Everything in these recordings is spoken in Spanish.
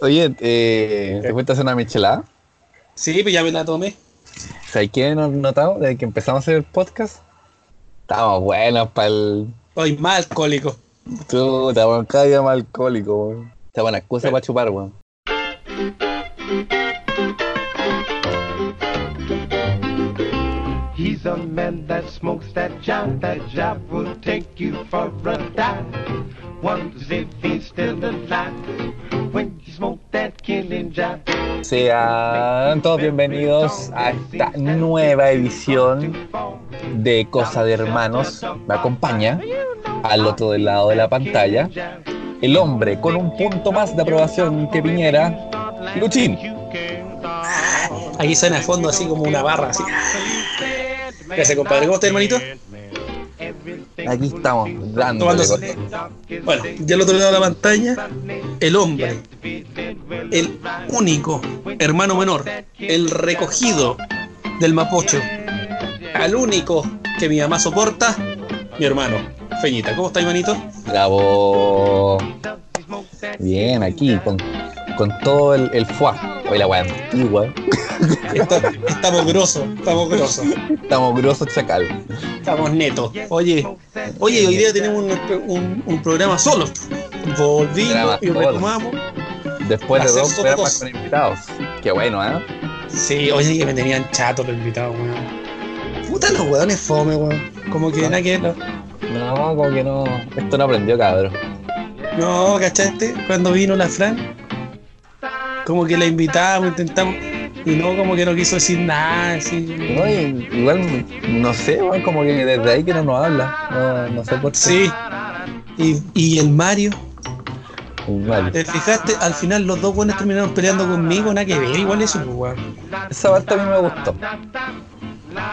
Oye, eh, ¿te cuentas una michelada? Sí, pues ya me la tomé. ¿Sabes qué hemos notado desde que empezamos a hacer el podcast? Estamos buenos para el. Hoy más alcohólico. Tú, estamos cada día más alcohólico, weón. Está buena excusa para chupar, weón. He's a man that smokes that job. That job will take you for a dive. Wonders if he's still alive when you smoke that killing job. Sean todos bienvenidos a esta nueva edición de Cosa de Hermanos. Me acompaña al otro lado de la pantalla el hombre con un punto más de aprobación que Piñera, Luchín. Aquí suena a fondo así como una barra así. ¿Qué hace, compadre? ¿Cómo está, hermanito? Aquí estamos. Tomándose. Bueno, ya al otro lado de la pantalla, el hombre, el único hermano menor, el recogido del Mapocho, al único que mi mamá soporta, mi hermano, Feñita. ¿Cómo está, hermanito? Bravo. Bien, aquí, con, con todo el, el. Hoy la weá antigua. Estamos grosos, estamos grosos, Estamos grosos chacal. estamos netos. Oye, oye, hoy día tenemos un, un- un programa solo. Volvimos y retomamos. Después de dos programas con invitados. Qué bueno, ¿eh? Sí, oye, que me tenían chato los invitados, weón. Puta los weones fome, weón. Como que nada que no. No, como que no. Esto no aprendió, cabrón. No, ¿cachaste? Cuando vino la Fran, como que la invitamos, intentamos, y no, como que no quiso decir nada, así. No, y- igual, no sé, como que desde ahí que no nos habla. No, no sé por qué. Sí. Y, y el Mario, Vale. ¿te fijaste? Al final los dos buenos terminaron peleando conmigo, nada que ver, igual eso, pues, weón. Esa parte a mí me gustó.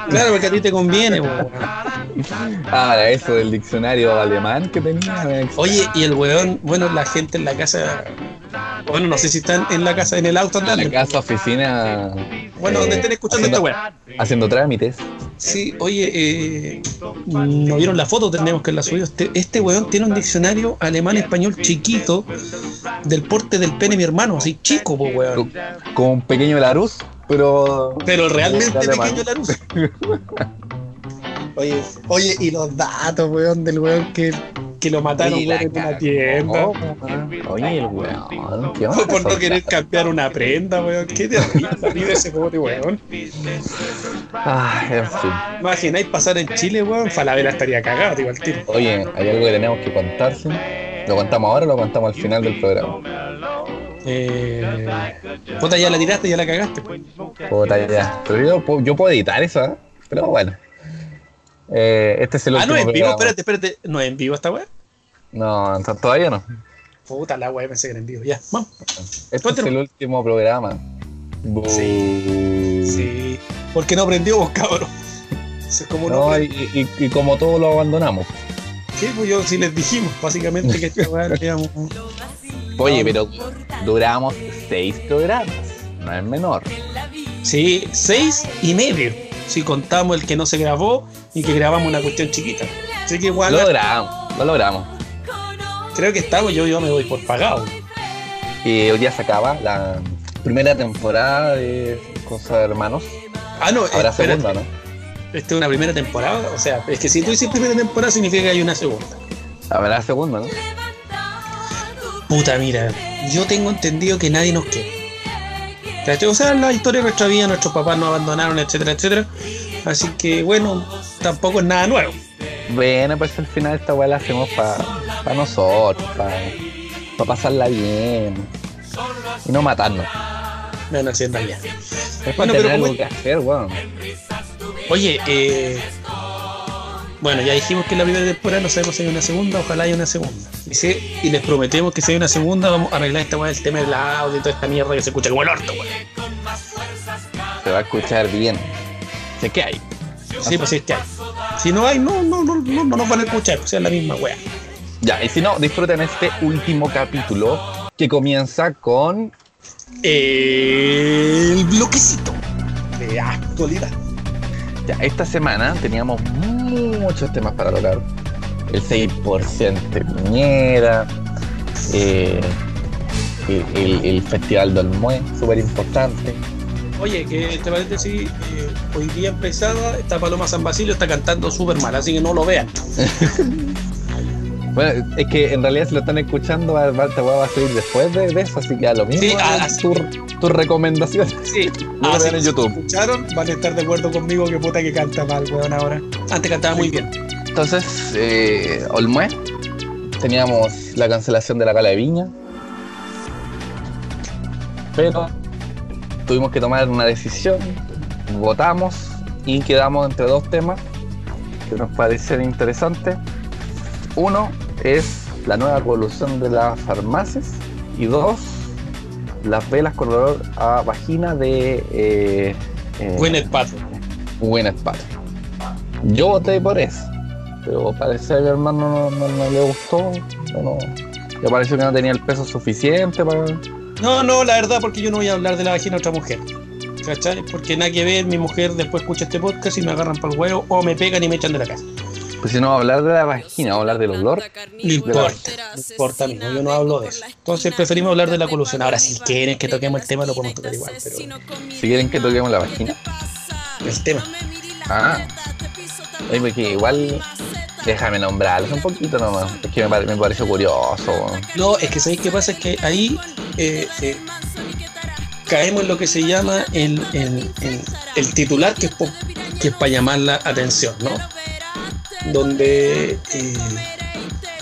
Claro, porque a ti te conviene, pues, weón. Ah, eso del diccionario alemán que tenía. Oye, y el weón, bueno, la gente en la casa, bueno, no sé si están en la casa, en el auto en andando. la casa, oficina. Bueno, donde eh, estén escuchando haciendo- esta weá. Haciendo trámites. Sí, oye, eh, no vieron la foto, tenemos que la subió. Este, este weón tiene un diccionario alemán-español chiquito del porte del pene de mi hermano, así chico, po, weón. Con, con un pequeño Larus, pero. Pero realmente pequeño la luz. Oye, oye, y los datos, weón, del weón que, que lo mataron Oye, en una tienda. weón. Oye, el weón. ¿Qué onda? Por no querer cambiar una prenda, weón. Qué terrible vida ese bote, weón. Ah, en fin. Imagináis pasar en Chile, weón. Falabella estaría cagado, digo, al tiro. Oye, hay algo que tenemos que contarse. ¿Lo contamos ahora o lo contamos al final del programa? Eh, puta, ya la tiraste, ya la cagaste. Puta, ya. Pero yo, puedo- yo puedo editar eso, ¿eh? Pero bueno. Eh, este es el Ah, no, último en vivo, programa. espérate, espérate. No, en vivo esta weá. No, to- todavía no. Puta la weá, pensé que era en vivo. Ya, vamos. Este es el último programa. Sí. ¿Por qué no aprendió vos, cabrón? Es como no. No, y, y- y como todos lo abandonamos. Sí, pues yo sí les dijimos, básicamente, que esta weá la íbamos- Oye, pero duramos seis programas. No es menor. Sí, seis y medio. Si contamos el que no se grabó y que grabamos una cuestión chiquita. Así que igual, Lo logramos, lo logramos. creo que estamos, yo, yo me voy por pagado. Y hoy día se acaba la primera temporada de Cosa de Hermanos. Ah, no, Habrá espérate. segunda, ¿no? Esta es una primera temporada. O sea, es que si tú dices primera temporada significa que hay una segunda. Habrá segunda, ¿no? Puta, mira, yo tengo entendido que nadie nos quiere. ¿Cachai? O sea, la historia de nuestra vida, nuestros papás nos abandonaron, etcétera, etcétera. Así que, bueno, tampoco es nada nuevo. Bueno, pues al final esta weá la hacemos para nosotros, para pasarla bien. Y no matarnos. No, no, realidad. Es para Bueno, tener pero algo como- que hacer, weón. Oye, eh, bueno, ya dijimos que en la primera temporada no sabemos si hay una segunda, ojalá haya una segunda. Y, si- y les prometemos que si hay una segunda vamos a arreglar esta weá del tema del audio y toda esta mierda que se escucha como el orto, weón. Se va a escuchar bien. Sé que hay. Sí, pues sí es que hay. Si no hay, no, no, no, no, no nos van a escuchar, pues es la misma weá. Ya, y si no, disfruten este último capítulo que comienza con. El bloquecito de actualidad. Ya, esta semana teníamos muchos temas para tocar. El 6% de Piñera, eh, el, el- Festival del Mue, súper importante. Oye, que este paréntesis, eh, hoy día empezaba, esta Paloma San Basilio está cantando súper mal, así que no lo vean. Bueno, es que en realidad si lo están escuchando, va, va, esta weá va a salir después de, de eso, así que a lo mismo Sí, ah, sí. tu, tu recomendación. Sí, No lo vean en si YouTube. escucharon, van a estar de acuerdo conmigo que puta que canta mal, weón, ahora. Antes cantaba muy bien. Entonces, eh, Olmue, teníamos la cancelación de la gala de Viña, pero tuvimos que tomar una decisión, votamos y quedamos entre dos temas que nos parecen interesantes. Uno es la nueva evolución de las farmacias y dos, las velas con olor a vagina de eh, eh, Gwyneth Paltrow. Gwyneth Paltrow. Yo voté por eso, pero parece que mi hermano no, no- no le gustó, no, le pareció que no tenía el peso suficiente para... No, no, la verdad, porque yo no voy a hablar de la vagina de otra mujer. ¿Cachai? Porque nada que ver, mi mujer después escucha este podcast y me agarran para el huevo o me pegan y me echan de la casa. Pues si no, hablar de la vagina, vamos a hablar del olor. No importa, no importa, amigo, yo no hablo de eso. Entonces preferimos hablar de la colusión. Ahora, si quieren que toquemos el tema, lo podemos tocar igual, pero Si quieren que toquemos la vagina. el tema. Ah, Oye, porque igual déjame nombrarles un poquito nomás, es que me, pare- me pareció curioso. No, es que ¿sabéis qué pasa? Es que ahí eh, eh, caemos en lo que se llama el, el- el- el titular, que es, que es para llamar la atención, ¿no? Donde eh,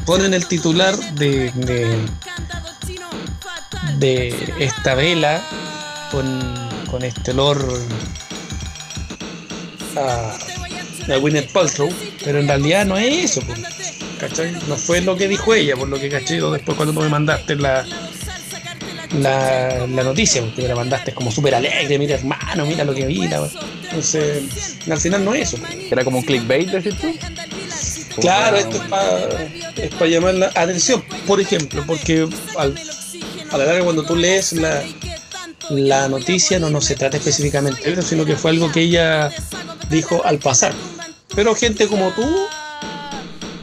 ponen el titular de, de, esta vela con, con este olor a, a Paltrow, pero en realidad no es eso, ¿cachai? No fue lo que dijo ella, por lo que caché después cuando tú me mandaste la, la, la noticia, porque me la mandaste como súper alegre, mira hermano, mira lo que vi, la. Entonces al final no es eso. Era como un clickbait, decir tú. Claro, esto es para llamar la atención, por ejemplo, porque al- a la larga cuando tú lees la, la noticia no, no se trata específicamente de eso, sino que fue algo que ella dijo al pasar. Pero gente como tú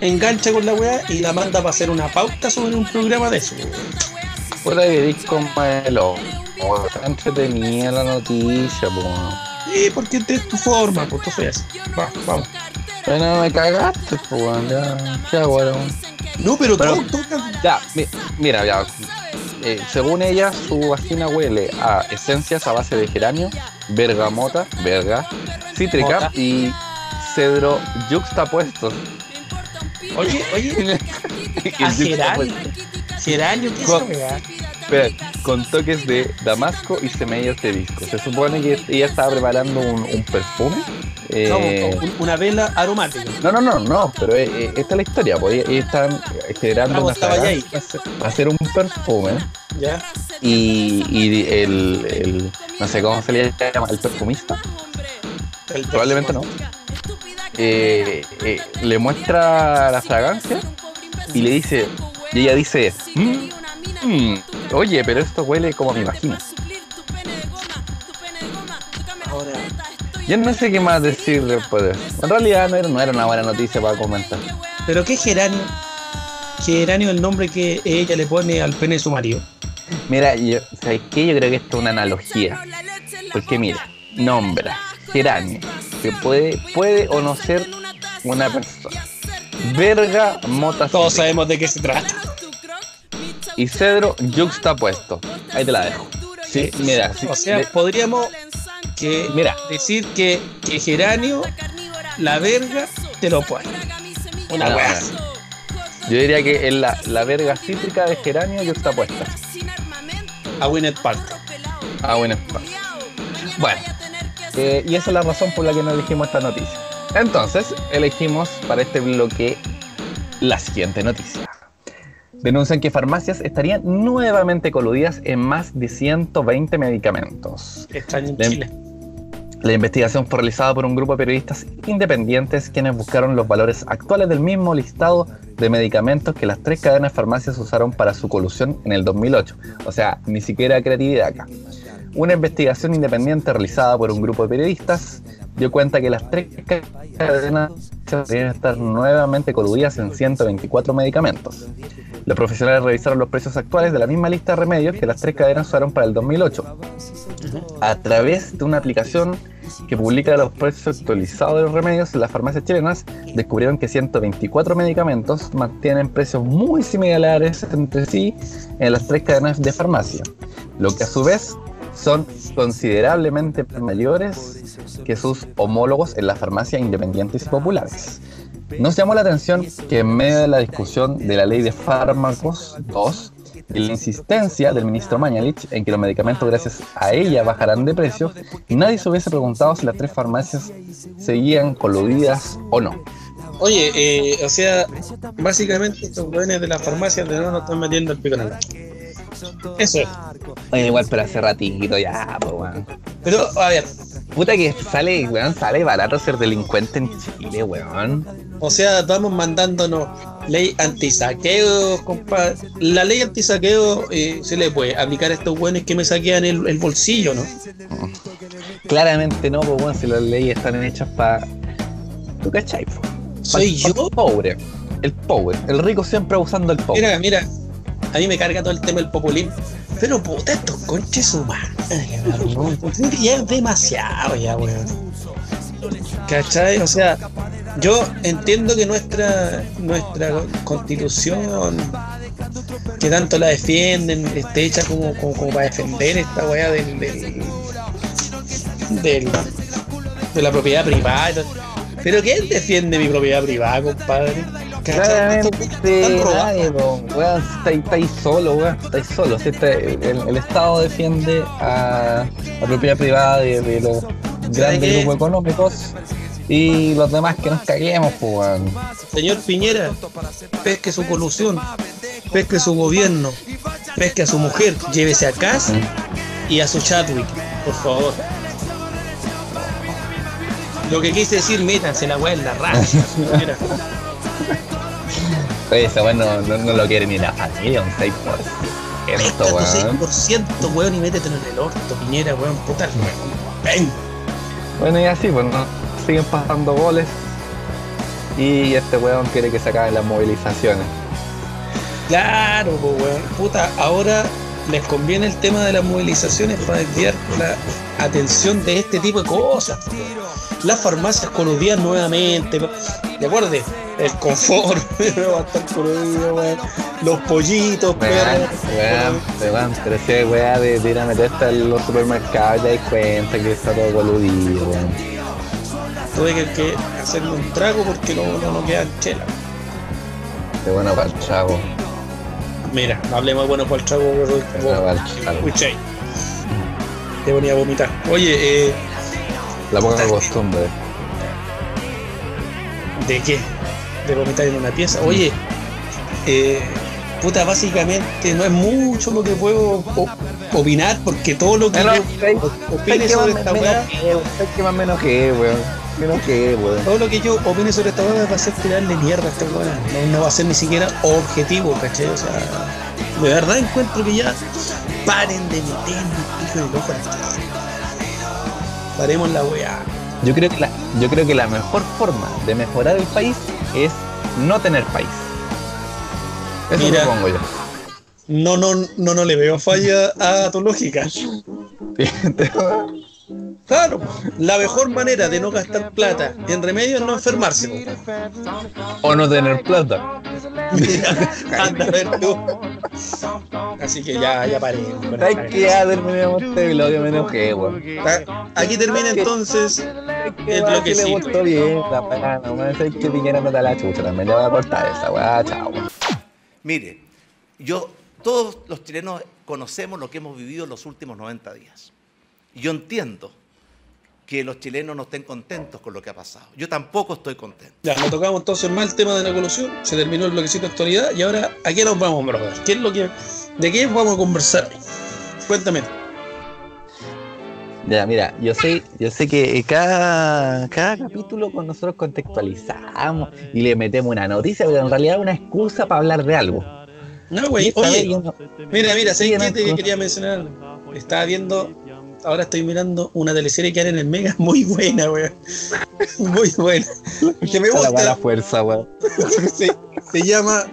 engancha con la weá y la manda para hacer una pauta sobre un programa de eso. Puta que disco malo. Está entretenida la noticia, po. Sí, porque es tu forma, pues tú feas. Va, vamos. Bueno, me cagaste, po, weón, ya. ¿Qué hago ahora, weón? No, pero, Pero- tú, tú- Ya, mi- mira, ya. Eh, según ella, su vagina huele a esencias a base de geranio, bergamota, verga, cítrica Mota. y cedro yuxtapuestos. Oye, oye, a el geranio. yuxtapuesto, Geranio, ¿qué es? Espera, con toques de damasco y semillas de disco. Se supone que ella estaba preparando un, un perfume. eh, No, una vela aromática. No, no, no, no, pero eh, eh, esta es la historia, pues están generando Ah, una estabas ahí. hacer un perfume ¿Ya? y, y el, el- no sé cómo se le llama, el perfumista, El probablemente no, eh, le muestra la fragancia y le dice, y ella dice, "Mm, mm, oye, pero esto huele como a mi vagina. Ahora, Yo no sé qué más decir después de eso. En realidad no era, no era una buena noticia para comentar. ¿pero qué geranio? Geranio es el nombre que ella le pone al pene de su marido. Mira, yo, ¿sabes qué? Yo creo que esto es una analogía. Porque mira, nombra, geranio, que puede, puede o no ser una persona. Verga, mota Todos sabemos de qué se trata. Y cedro yuxtapuesto. Ahí te la dejo. Sí, mira, sí, O sea, de- podríamos que mira, decir que, que geranio, la verga, te lo pone. Una no, yo diría que es la, la verga cítrica de geranio yuxtapuesta. A Gwyneth Paltrow. Ah, bueno. espacio. Bueno, eh, y esa es la razón por la que no elegimos esta noticia. Entonces, elegimos para este bloque la siguiente noticia. Denuncian que farmacias estarían nuevamente coludidas en más de 120 medicamentos. Extraño en. Chile. La investigación fue realizada por un grupo de periodistas independientes quienes buscaron los valores actuales del mismo listado de medicamentos que las tres cadenas de farmacias usaron para su colusión en el 2008. O sea, ni siquiera creatividad acá. Una investigación independiente realizada por un grupo de periodistas dio cuenta que las tres cadenas deberían estar nuevamente coludidas en 124 medicamentos. Los profesionales revisaron los precios actuales de la misma lista de remedios que las tres cadenas usaron para el 2008. A través de una aplicación que publica los precios actualizados de los remedios en las farmacias chilenas, descubrieron que 124 medicamentos mantienen precios muy similares entre sí en las tres cadenas de farmacia, lo que a su vez son considerablemente mayores que sus homólogos en las farmacias independientes y populares. Nos llamó la atención que en medio de la discusión de la ley de fármacos 2 y la insistencia del ministro Mañalich en que los medicamentos gracias a ella bajarán de precio, nadie se hubiese preguntado si las tres farmacias seguían coludidas o no. Oye, eh, o sea, básicamente estos jóvenes de las farmacias de no nos están metiendo el pico en el. Eso es. Oye, igual, pero hace ratito ya, pues, weón. Pero, a ver, Puta que sale, weón, sale barato ser delincuente en Chile, weón. o sea, estamos mandándonos ley antisaqueo, compadre. La ley antisaqueo eh, se le puede aplicar a estos buenos que me saquean el, el bolsillo, ¿no? Claramente no, pues, weón, si las leyes están hechas para. ¿Tú cachai? po? ¿Soy Pa- yo? pa- pobre. El pobre. El rico siempre abusando del pobre. Mira, mira, a mí me carga todo el tema del populismo. Pero puta, estos conches humanos, ya es demasiado ya, weón. ¿Cachai? O sea, yo entiendo que nuestra, nuestra constitución, que tanto la defienden, esté hecha como, como, para defender esta weá del, del- de la propiedad privada. Pero ¿quién defiende mi propiedad privada, compadre? Claramente, nadie, weón, estáis solo, weón, estáis solo. Si este- el, el Estado defiende a la propiedad privada de, de los grandes grupos económicos y los demás que nos caguemos, pues, weón. Señor Piñera, pesque su colusión, pesque su gobierno, pesque a su mujer, llévese a Cass y a su Chadwick, por favor. Lo que quise decir, métanse la weá en la raza. Oye, ese weón no, no, no lo quiere ni la familia, un 6%, pesca tu weón. 6%, weón, y métetelo en el orto, Piñera, weón, puta. Ven. Bueno, y así, pues, ¿no? siguen pasando goles y este weón quiere que se acaben las movilizaciones. Claro, po, weón. Puta, ahora les conviene el tema de las movilizaciones para desviar la atención de este tipo de cosas. Las farmacias coludían nuevamente. ¿De acuerdo? El confort, va a estar coludido, weón. Los pollitos, Weón, weón, weón, pero hay weá de, de ir a meterte en los supermercados y te das cuenta que está todo coludido, weón. Tuve que, que hacerme un trago porque no, no, no quedan chela. De bueno para el chavo, Mira, no hablemos bueno para el trago, chavo. Escuché. Te ponía a vomitar. Oye, eh, La poca costumbre. ¿De qué? De vomitar en una pieza. Oye, eh, puta, básicamente no es mucho lo que puedo opinar porque todo lo que yo ¿sabes- opine ¿sabes qué sobre más esta menos weá, que? ¿Sabes qué más menos que, weón? Menos que, weón. todo lo que yo opine sobre esta weá va a ser tirarle mierda a esta weá. No, no va a ser ni siquiera objetivo, ¿cachai? O sea, de verdad encuentro que ya paren de meterme el pico en el ojo a. Paremos la weá. Yo creo, que la, yo creo que la mejor forma de mejorar el país es no tener país. Eso Mira. propongo yo. No, no, no, no le veo falla a tu lógica. Claro, la mejor manera de no gastar plata en remedios es no enfermarse. o no tener plata. Anda a ver tú. Así que ya, ya paré. Hay que ya terminamos este bloque, me enojé, weón. Ah, Aquí termina entonces el weón, bloquecito. gustó bien, la no me sé que Piñera no te la chucha, también le voy a cortar esa weá, chao. Mire, yo, todos los chilenos conocemos lo que hemos vivido en los últimos 90 días. Y yo entiendo que los chilenos no estén contentos con lo que ha pasado. Yo tampoco estoy contento. Ya, nos tocamos entonces más el tema de la evolución. Se terminó el bloquecito de actualidad y ahora, ¿a qué nos vamos, brother? ¿Qué es lo que, ¿De qué vamos a conversar? Cuéntame. Ya, mira, yo sé, yo sé que cada, cada capítulo con nosotros contextualizamos y le metemos una noticia, pero en realidad es una excusa para hablar de algo. No, güey. Oye, no- mira, mira, Sí, ¿sabes qué no, te no. quería mencionar? Estaba viendo ahora estoy mirando una teleserie que hay en el Mega muy buena, weón. Muy buena. Que me Esa la gusta. fuerza, weón. Se, se llama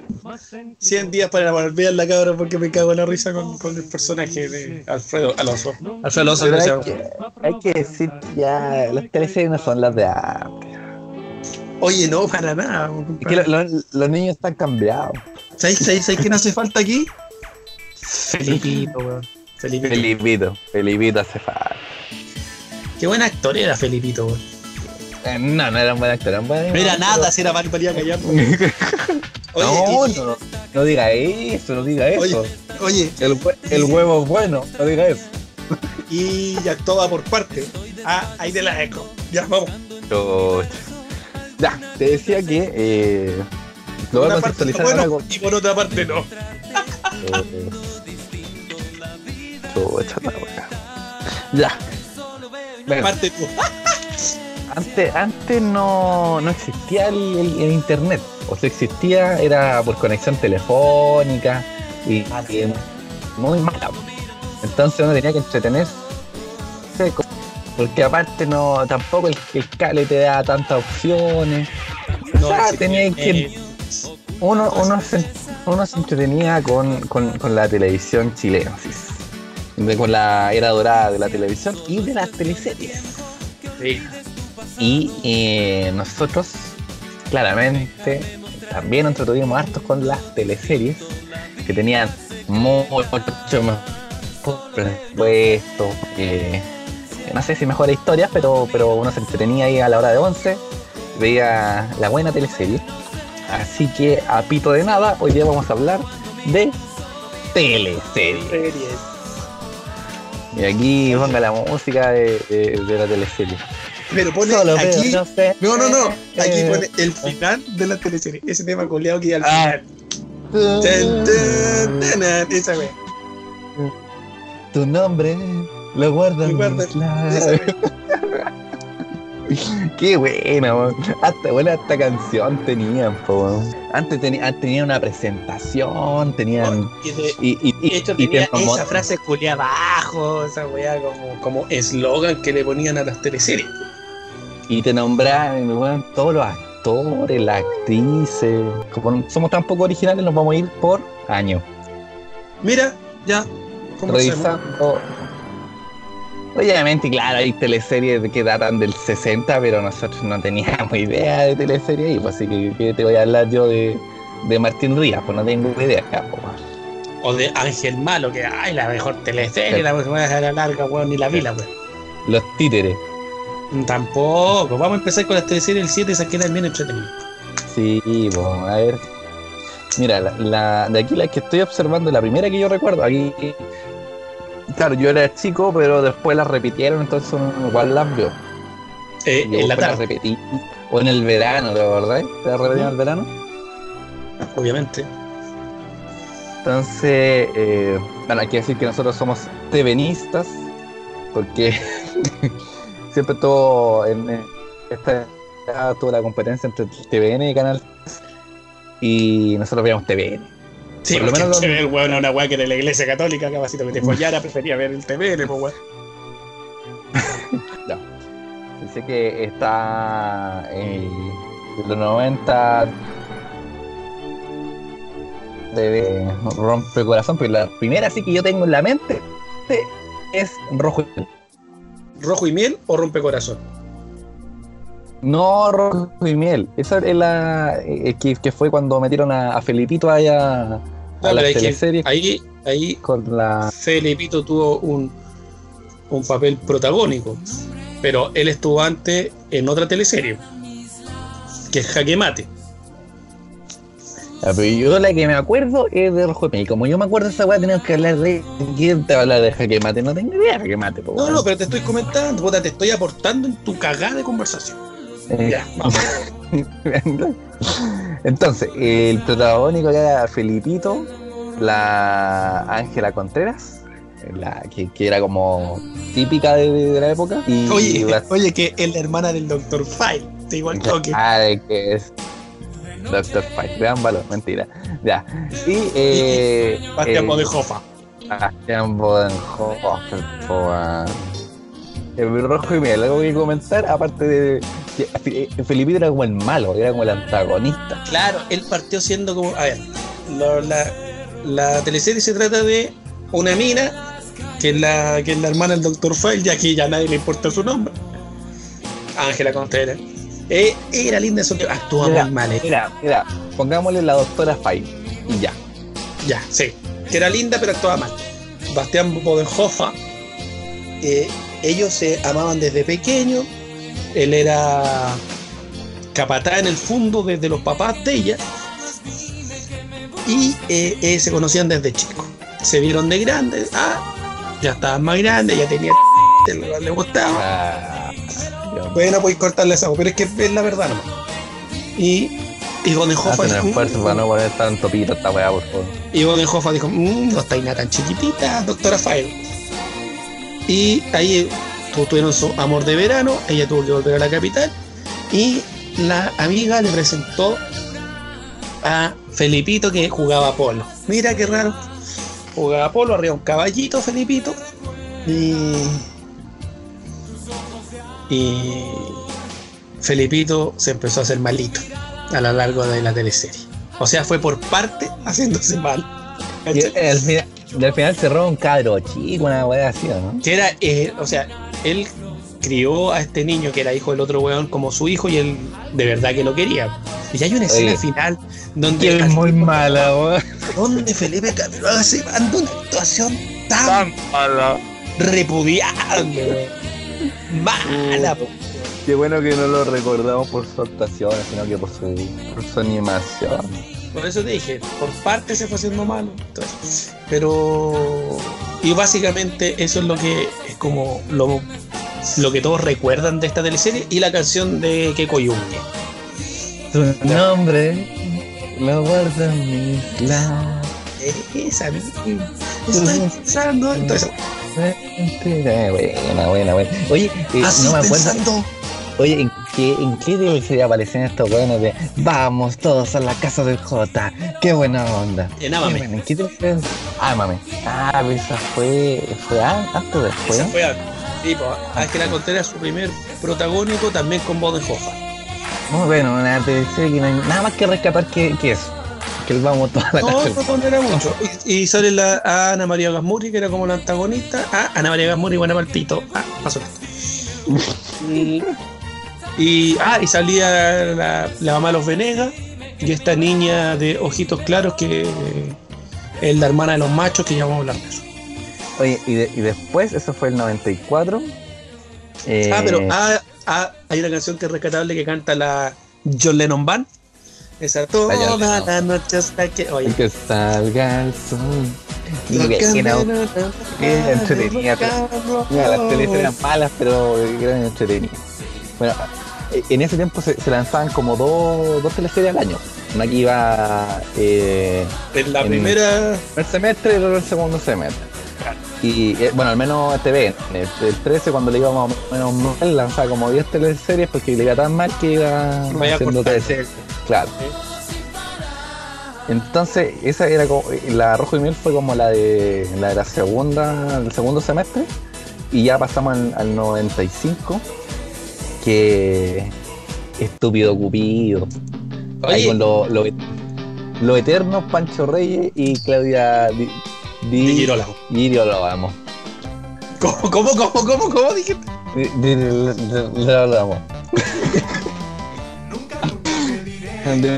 100 días para volver la cabra porque me cago en la risa con, con el personaje de Alfredo Alonso. Alfredo Alonso, hay, que, hay que decir ya las teleseries no son las de antes. Oye, no, para nada. Es que lo- lo- los niños están cambiados. ¿Sabes, sabes, sabes quién hace falta aquí? Felipito, weón. Felipito. Felipito, Felipito hace falta. Qué buen actor era Felipito, weón. Eh, No, no era un buen actor, era un buen No era pero- nada si era Valpalia Callar. Oye, no, y- no, no diga eso, no diga Oye. eso. oye, El, hue- el huevo es bueno, no diga eso. y ya actuaba por parte. Ah, ahí te la eco. Ya, vamos. Ya, te decía que eh, lo voy a contextualizar bueno algo. y por otra parte no. Eh, chucha, la wea. Ya. Bueno, Parte tú. antes, antes no, no existía el, el- el internet. O sea, existía, era por conexión telefónica y, y muy mala. Entonces uno tenía que entretenerse. Porque aparte no, tampoco el, el cable te da tantas opciones. No, O sea, sí, tenía eh, que- Uno, uno, se, uno se entretenía con, con- con la televisión chilena, sí. De- con la era dorada de la televisión y de las teleseries. sí. Y eh, nosotros, claramente, también entretuvimos hartos con las teleseries que tenían mucho mejor presupuesto. eh, no sé si mejores historias, pero, pero uno se entretenía ahí a la hora de 11, veía la buena teleserie. Así que, a pito de nada, hoy día vamos a hablar de teleseries. Y aquí ponga la música de, de- de la teleserie. Pero pone Solo veo, aquí. no sé. No, no, no. Aquí Eh, pone el final de la teleserie. Ese tema coleado que al Ah. final. Tan, tan, tan, tan, Esa wea. Tu nombre lo guardo en Lo guardo- mis labios. Esa wea. Qué buena. Hasta buena esta canción tenían, po. Antes tenía, antes tenían una presentación, tenían. Y de- Y, y, y, de y tenía te promo- esa frase culia abajo, esa weá como, como eslogan que le ponían a las teleseries. y te nombraban, weón, todos los actores, las actrices. Como somos tan poco originales, nos vamos a ir por año. Mira, ya. Revisando. Obviamente, claro, hay teleseries que datan del 60, pero nosotros no teníamos idea de teleseries ahí, pues así que, que te voy a hablar yo de, de Martín Rías, pues no tengo idea, pues, weón. O de Ángel Malo, que ay, la mejor teleserie, Sí. la weá era larga, weón, ni la vi la weá. Los títeres. Tampoco. Vamos a empezar con las teleseries del 7, esas que eran bien entretenidas. Sí, pues, a ver. Mira, la, la- de aquí la que estoy observando, la primera que yo recuerdo, aquí. Claro, yo era chico, pero después la repitieron, entonces uno igual las vio. Eh, en la las tarde, repetí. O en el verano, ¿la verdad? ¿La repetían en el verano? obviamente. Entonces, eh, bueno, hay que decir que nosotros somos tevenistas, porque siempre todo en, esta toda la competencia entre TVN y Canal 3, y nosotros veíamos TVN. Sí, Por lo menos se ve el weón a una weá que era la iglesia católica, capacito que te follara, prefería ver el TVN, pues weón. Dice que está eh, de los 90 de rompe corazón, pero la primera sí que yo tengo en la mente es rojo y miel. ¿Rojo y miel o rompecorazón? No rojo y miel. Esa es la eh, que, que fue cuando metieron a, a Felipito allá a No, las teleseries ahí, ahí con la tuvo un, un papel protagónico, pero él estuvo antes en otra teleserie, que es Jaque Mate. Pero yo la que me acuerdo es de Rojo y. Como yo me acuerdo de esa weá, tenemos que hablar de. ¿Quién te va a hablar de Jaque Mate? No tengo idea de Jaque Mate, po, No, no, pero te estoy comentando, puta, te estoy aportando en tu cagada de conversación. Eh, Ya, vamos. Entonces, el protagónico era Felipito, la Ángela Contreras, la que, que era como típica de, de la época. Y Oye, la- oye, que es la hermana del Dr. File, te igual toque. Ah, de que es Doctor Fight, gran valor, mentira. Ya. Y eh, Bastián eh, Bodenhofer, po, weón. El rojo y miel, algo que comentar, aparte de que Fe- Felipito era como el malo, era como el antagonista. Claro, él partió siendo como. A ver, la, la teleserie se trata de una mina, que es la, que es la hermana del Dr. File, ya que ya a nadie le importa su nombre. Ángela Contreras. Eh, era linda eso que actúa Mira, muy mal. eh. Mira, mira, pongámosle la doctora Fay y ya. Ya, sí. Que era linda, pero actuaba mal. Bastián Bodenhofer. eh, ellos se amaban desde pequeño. Él era capataz en el fondo desde los papás de ella. Y eh, eh, se conocían desde chicos. Se vieron de grandes. Ah, ya estaban más grandes, ya tenía le, le gustaba. Ah. Bueno, podéis cortarle esa, pero es que es la verdad nomás. Y, y Bodenhofer Hacen dijo, esfuerzo "Mm, para no poner tanto pito esta weá, por favor. y Bodenhofer dijo, "Mm, no está nada tan chiquitita, doctora File. Y ahí tuvieron su amor de verano, ella tuvo que volver a la capital y la amiga le presentó a Felipito que jugaba polo. Mira qué raro. Jugaba polo, arriba un caballito Felipito y... Y Felipito se empezó a hacer malito a lo largo de la teleserie. O sea, fue por parte haciéndose mal. Y al final, y al final cerró un cadro chico, una weá así, ¿o ¿no? Que era, eh, o sea, él crió a este niño que era hijo del otro weón como su hijo y él de verdad que lo quería. Y hay una escena Oye, final donde, es muy tipo- mala, weón. donde Felipe Camiroaga se manda una actuación tan Tan mala. repudiable. Mala, po. Qué bueno que no lo recordamos por su actuación, sino que por su, por su animación. Por eso dije, por parte se fue haciendo malo. entonces, pero. Y básicamente eso es lo que es como lo, lo que todos recuerdan de esta teleserie y la canción de Keko Yungue. Su nombre lo guardo en mis labios. Esa, misma. estoy pensando. Entonces, Buena, buena, buena. Oye, eh, no me acuerdo. pensando. Oye, ¿en qué, en qué teleserie aparecen estos weones de Vamos todos a la casa del J? ¡Qué buena onda! En buena, ¿En qué teleserie? Ámame. Ah, pero esa fue. ¿Fue an- antes o después? Esa fue sí, pues, Ángela Contreras, su primer protagónico, también con Bodenhofer. Muy bueno, una teleserie que no hay nada más que rescatar que, que eso. Que el vamos toda la No, casa. no, no, no era mucho. Y, y sale la, a Ana María Gasmuri, que era como la antagonista. Ah, Ana María Gasmuri, buena palpito. Ah, pasó esto. Y, ah, y salía la, la mamá de los Venegas y esta niña de ojitos claros que es la hermana de los machos, que ya vamos a hablar de eso. Oye, y, de- y después, eso fue el 94. eh, Ah, pero ah, ah, hay una canción que es rescatable que canta la John Lennon Band. Esa toda John Lennon. la noche hasta que. Oye, Que salga el sol. Y entretenida. Mira, las teleseries eran malas, pero eran entretenidas. Bueno, en ese tiempo se, se lanzaban como dos, dos teleseries al año. Una que iba eh, En la en- primera. el semestre y el segundo semestre. Y eh, bueno, al menos TV, el, el 13 cuando le o menos mal, lanzaba como 10 teleseries porque le iba tan mal que iba Vaya haciendo teleseries. Claro. Entonces, esa era como, la Rojo y Miel fue como la de la de la segunda, el segundo semestre, y ya pasamos al, al 95, que estúpido Cupido. Ahí con lo, lo, lo eternos Pancho Reyes y Claudia Di, Di, Di Girolamo. Girolamo. ¿Cómo, cómo, cómo, cómo, cómo dijiste? Di- Di- Di- Di Girolamo.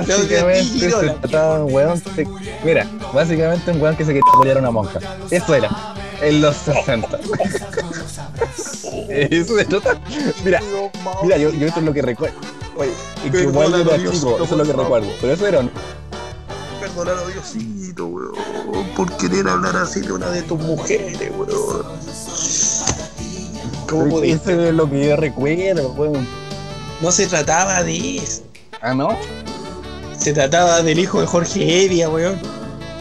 Básicamente se trataba de un weón Mira, básicamente un weón que se quería a una monja. Eso era. En los 60. Eso se trata. Mira, mira, yo, yo esto es lo que recuerdo. Oye, y que igual yo era chico, eso es lo que recuerdo. Pero eso era un Perdonar a Diosito, weón, por querer hablar así de una de tus mujeres, weón. ¿Cómo Eso pudiste? es lo que yo recuerdo, weón. No se trataba de eso. Ah, ¿no? Se trataba del hijo de Jorge Evia, weón.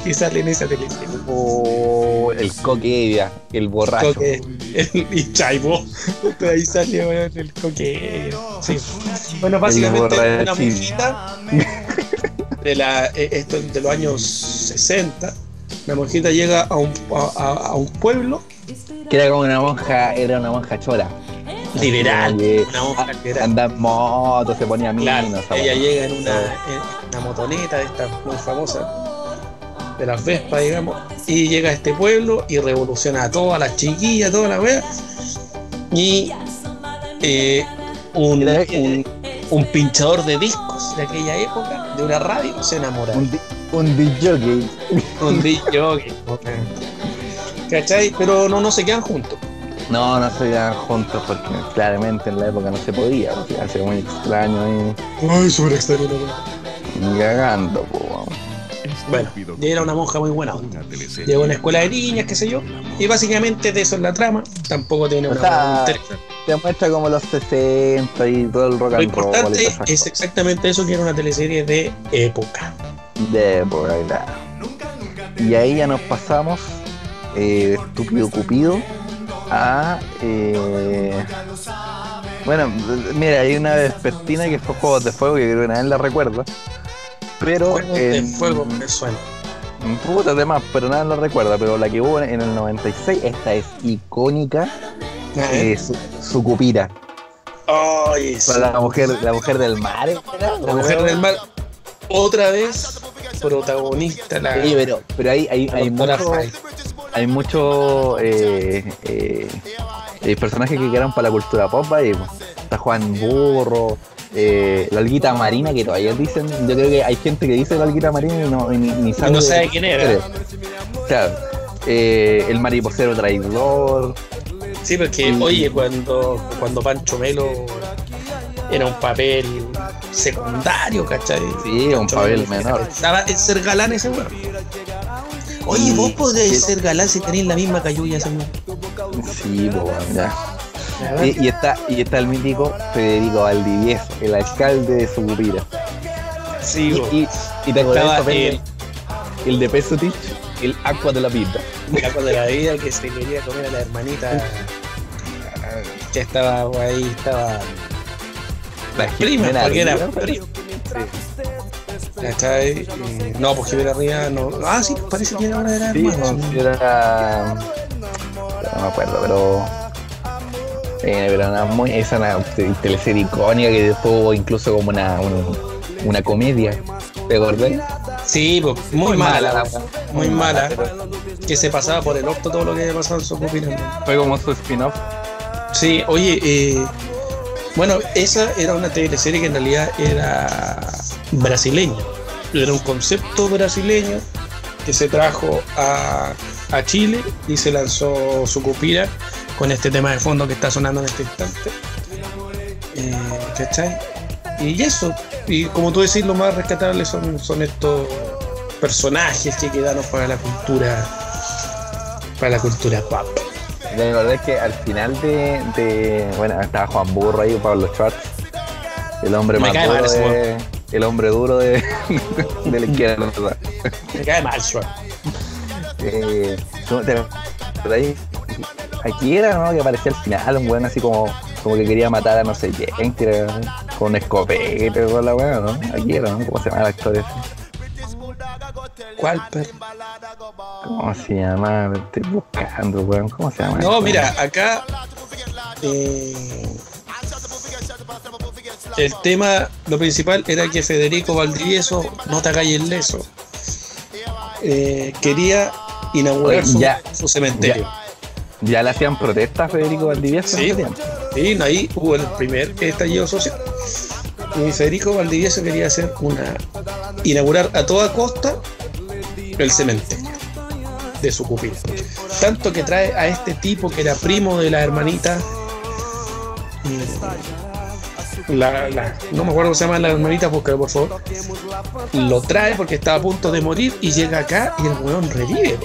Que sale en esa teleserie. O el coquedia, el borracho. Coque, el, y Chaibo. Ahí sale, weón, el coque. Sí. Bueno, básicamente una monjita de, la, eh, esto, de los años 60 La monjita llega a un, a- un pueblo Que era como una monja, era una monja chora. liberal. Andaba en moto, se ponía Claro, minos. esa ella llega en una, en una motoneta de estas muy famosas, de las Vespas, digamos, y llega a este pueblo y revoluciona a todas las chiquillas, toda la wea. Y eh, un, un, un pinchador de discos de aquella época, de una radio, se enamora. Un, un DJ. Un DJ. ¿Cachai? Pero no, no se quedan juntos. No, no se quedaban juntos porque claramente en la época no se podía, porque hace muy extraño ahí. Ay, súper extraño. Cagando, po. Bueno, y era una monja muy buena onda. Llegó a una escuela de niñas, qué sé yo. Y básicamente de eso es la trama. Tampoco tiene O una sea, interesante. Te muestra como los 60 y todo el rock Lo and roll. y importante es exactamente eso, que era una teleserie de época. De época, claro. Y ahí ya nos pasamos eh, de estúpido Cupido a. eh, bueno, mira, hay una vespertina que fue Juegos de Fuego, que creo que nadie la recuerda. Pero. En- fuego me suena. Puta de más, pero nadie la recuerda. Pero la que hubo en el 96, esta es icónica. Ah, eh, su, su cupira. Para la mujer, la mujer del mar. La mujer del mar. Otra vez protagonista la, Sí, pero, pero ahí hay, hay doctora mucho, hay mucho eh, eh, eh, personajes que quedaron para la cultura pop ahí. Está Juan Burro, eh, la alguita marina que todavía dicen, yo creo que hay gente que dice la alguita marina y no, y ni, ni sabe, no de- quién era. Claro. Eh, el mariposero traidor. Sí, porque, oye, cuando, cuando Pancho Melo era un papel secundario, ¿cachai? Sí, un papel Melo menor. Estaba en ser galán ese weón. Oye, Sí, vos podés ser galán si tenéis la misma cayuya, weón. Sí, bueno, ya. Y, y está, y está el mítico Federico Valdivieso, el alcalde de Sucupira. Sí, Y, y, y te también el- el de Pesutich, el agua de la vida. capo de la vida que se quería comer a la hermanita que estaba ahí, estaba La prima, porque era prima. Y- No, pues Jimena Rivera no. Ah, sí, parece que era una de las Sí, hermanas. no, era. No me acuerdo, pero. Eh, pero una muy, esa una te- teleserie icónica que después hubo incluso como una, un- una comedia. ¿Te acordás? Sí, pues muy, mala, la la- muy mala. pero Que se pasaba por el orto todo lo que había pasado en su opinión. Fue como su spin-off. Sí, oye, eh, bueno, esa era una teleserie que en realidad era brasileña. Era un concepto brasileño que se trajo a, a Chile y se lanzó su cupira con este tema de fondo que está sonando en este instante. Eh, ¿Cachai? Y eso, y como tú decís, lo más rescatable son, son estos personajes que quedaron para la cultura, para la cultura pop. La verdad es que al final de, de- Bueno, estaba Juan Burro ahí, Pablo Schwartz. El hombre Me más duro de. El hombre duro de, de la izquierda. Me cae mal, Schwarz. Eh, ¿cómo te- por ahí? Aquí era, ¿no? Que aparecía al final, un weón así como, como que quería matar a no sé quién, que era con un escopete o la weón, ¿no? Aquí era, ¿no? ¿Cómo se llama el actor ese? ¿Cuál, perro? ¿Cómo se llama? Estoy buscando, weón. ¿Cómo se llama? No, mira, acá eh, el tema, lo principal era que Federico Valdivieso, no te el leso, eh, quería inaugurar Oye, su, ya, su cementerio. ¿Ya le hacían protesta a Federico Valdivieso? Sí. Y ahí hubo el primer estallido social. Y Federico Valdivieso quería hacer una inaugurar a toda costa el cementerio de su cupida. Tanto que trae a este tipo que era primo de la hermanita. mm, la- la- no me acuerdo cómo se llama la hermanita, búscalo por favor. Lo trae porque estaba a punto de morir y llega acá y el weón revive.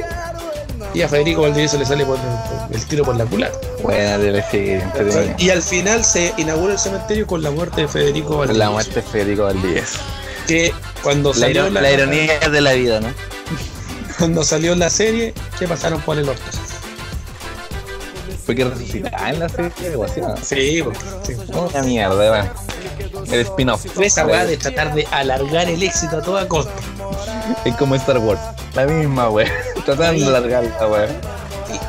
Y a Federico Valdivieso le sale por el, el tiro por la culata. Buena entretenida. Y al final se inaugura el cementerio con la muerte de Federico Valdivieso. La muerte de Federico Valdivieso. Que cuando salió la, la ironía de la vida, ¿no? cuando salió la serie, que pasaron por el orto. Fue que resucitaba en la serie o así, ¿no? Sí, porque sí. Una mierda. El spin-off. Fue esa weá de tratar de alargar el éxito a toda costa. Es como Star Wars. La misma, wey. Tratando de largar la weá.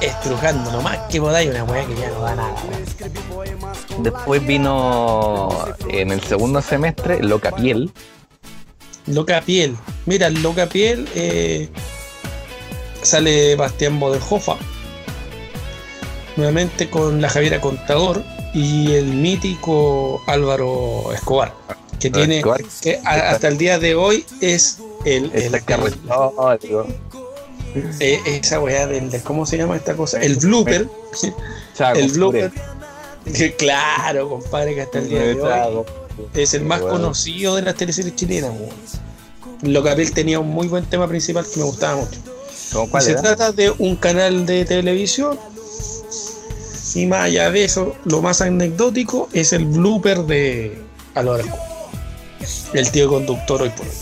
Y estrujando nomás que podáis una weá que ya no da nada. Después vino en el segundo semestre Loca Piel. Loca Piel. Mira, Loca Piel eh, sale Bastián Bodenhofer. Nuevamente con la Javiera Contador y el mítico Álvaro Escobar. Que Álvaro tiene. Escobar. Que hasta el día de hoy es el. el- Está carretón, eh, esa weá del, del- ¿Cómo se llama esta cosa? El blooper. El blooper. Que claro, compadre, que hasta el día de hoy es el más conocido de las teleseries chilenas. weón. Locapiel tenía un muy buen tema principal que me gustaba mucho. ¿Cómo Y cuál se trata de un canal de televisión. Y más allá de eso, lo más anecdótico es el blooper de Escobar. El tío conductor hoy por hoy.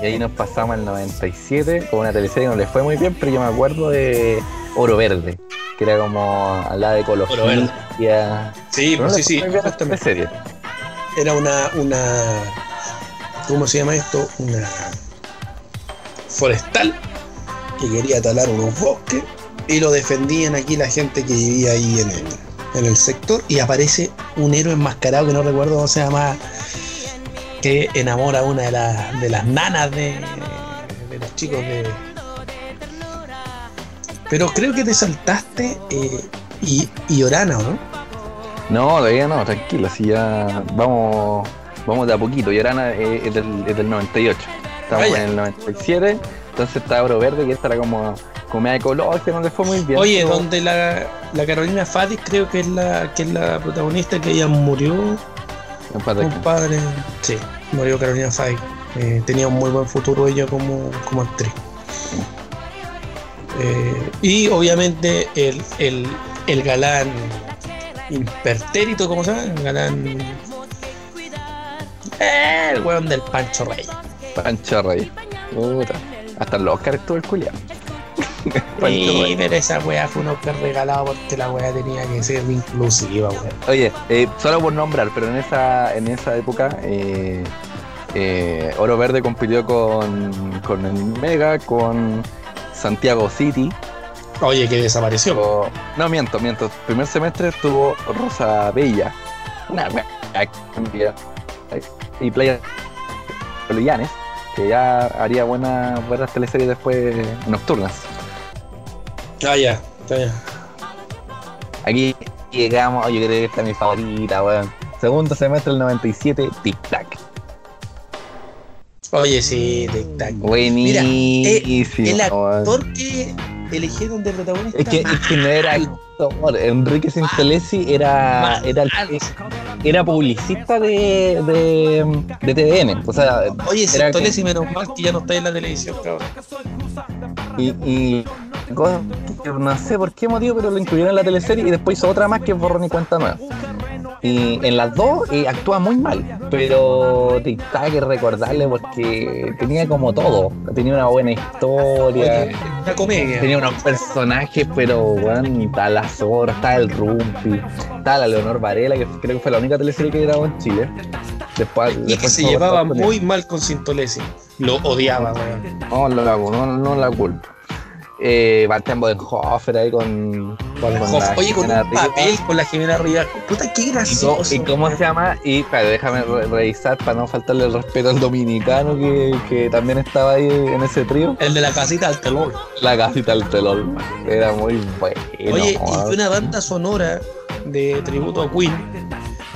Y ahí nos pasamos al 97 con una teleserie que no le fue muy bien, pero yo me acuerdo de Oro Verde, que era como hablaba de Oro ecología. Sí, no pues sí, sí, teleserie. Era una, una. ¿Cómo se llama esto? Una forestal que quería talar unos bosques y lo defendían aquí la gente que vivía ahí en el, en el sector. Y aparece un héroe enmascarado que no recuerdo cómo se llama, que enamora a una de, las de las nanas de, de los chicos de. Pero creo que te saltaste eh, y, y Orana, ¿o ¿no? No, todavía no, tranquilo, si ya vamos, vamos de a poquito. Y ahora eh, es, del, es del 98. Estamos Vaya. en el 97, entonces está Oro Verde, que esta era como comedia ecológica, no le fue muy bien. Oye, pero- donde la, la Carolina Fatis creo que es la que es la protagonista que ella murió. Compadre. Sí, murió Carolina Fatis. Eh, tenía un muy buen futuro ella como, como actriz. Eh, y obviamente el, el, el galán impertérito, ¿cómo se llama? El galán. Eh, el weón del Pancho Rey. Pancho Rey. Puta. Hasta los Oscar estuvo el culiao. Sí, pero esa weá fue un Oscar regalado porque la weá tenía que ser inclusiva, weón. Oye, eh, solo por nombrar, pero en esa, en esa época eh, eh, Oro Verde compitió con, con el Mega, con Santiago City. Oye, que desapareció. no, miento, miento. Primer semestre estuvo Rosa Bella. Una wea. Y Playa Bolillanes, que ya haría buena, buenas teleseries después nocturnas. Ah, ya, está bien. Aquí llegamos, yo creo que esta es mi favorita, weón. Segundo semestre del 97, Tic Tac. Oye, sí, tic tac. Buenísimo. El weón. actor que eligieron de protagonista. Es que, es que no era actor, Enrique Sintelesi era, era, el- era publicista de, de, de TVN. O sea, Oye, era Sintolesi, menos mal que ya no está en la televisión, cabrón. y, y que no sé por qué motivo, pero lo incluyeron en la teleserie y después hizo otra más que es Borrón y Cuenta Nueva. Y en las dos eh, actúa muy mal, pero Tic Tac es recordarle porque tenía como todo. Tenía una buena historia. Una comedia. Tenía unos personajes, pero bueno, está la Zorra, está el Rumpi, está la Leonor Varela, que creo que fue la única teleserie que grabó en Chile. Después, Y que después se todo llevaba muy mal con Sintolesi. Lo odiaba, weón. No, no no, no la culpo. Eh, Bastián Bodenhofer ahí con. con la Oye, con un papel con la Jimena Rivas. Puta, qué ¿Y cómo, gracioso. y cómo se llama? Y espera, déjame re- revisar para no faltarle el respeto al dominicano que, que también estaba ahí en ese trío. El de la casita del telón. La casita del telón. Era muy bueno. Oye, y fue una banda sonora de tributo a Queen.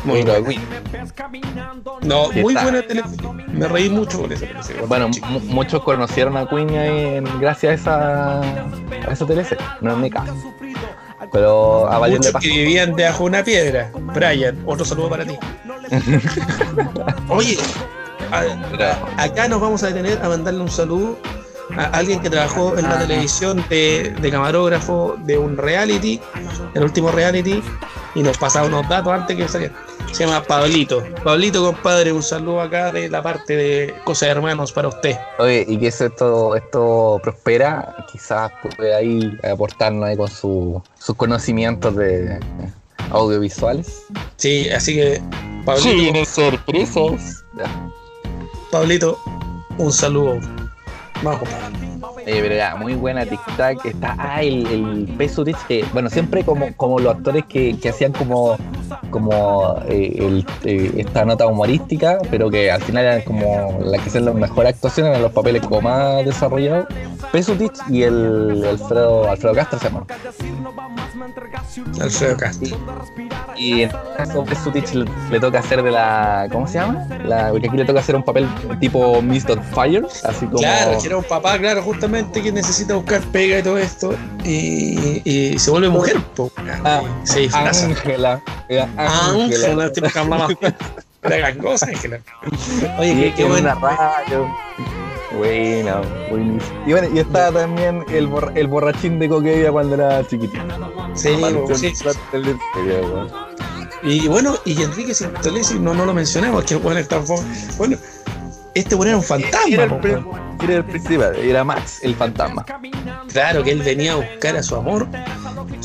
Muy buena. No, ¿Qué muy buena televisión. Me reí mucho con esa televisión. Bueno, mu- muchos conocieron a Queen ahí en- gracias a esa, a esa teleserie, no en mi caso. Pero a Valiente Muchos que vivían debajo de una piedra. Brian, otro saludo para ti. Oye, a- acá nos vamos a detener a mandarle un saludo a alguien que trabajó en la televisión de, de camarógrafo de un reality, el último reality, y nos pasaba unos datos antes que saliera. Se llama Pablito. Pablito, compadre, un saludo acá de la parte de Cosas de Hermanos para usted. Oye, y que si esto, esto prospera, quizás puede ahí aportarnos ahí con su- sus conocimientos de audiovisuales. Sí, así que, Pablito, sorpresas. Pablito, un saludo. Vamos, compadre. Eh, muy buena tic-tac. Está, ah, el, el que, bueno, siempre como, como los actores que, que hacían como, como eh, el- eh, esta nota humorística, pero que al final eran como las que hacían las mejores actuaciones, eran los papeles como más desarrollados. Pesutich y el Alfredo, Alfredo Castro se llama. Alfredo Castro. Y en este caso Pesutich le, le toca hacer de la. ¿Cómo se llama? La, porque aquí le toca hacer un papel tipo Miss Fire, así como. Claro, que era un papá, claro, justamente que necesita buscar pega y todo esto. Y, y se vuelve mujer, po. Ah, se disfraza. Ángela. Ángela, Ángela. el tipo que hablaba. Era gangosa, Ángela. Oye, qué, qué una radio. Bueno, buenísimo. Y bueno, y estaba también el, borra- el borrachín de coquilla cuando era chiquitito. Sí, po, sí. Y bueno, y Enrique Sintolesi, no, no lo mencionamos, que bueno, está Bueno, este bueno era un fantasma. El, era el principal, era Max, el fantasma. Claro, que él venía a buscar a su amor,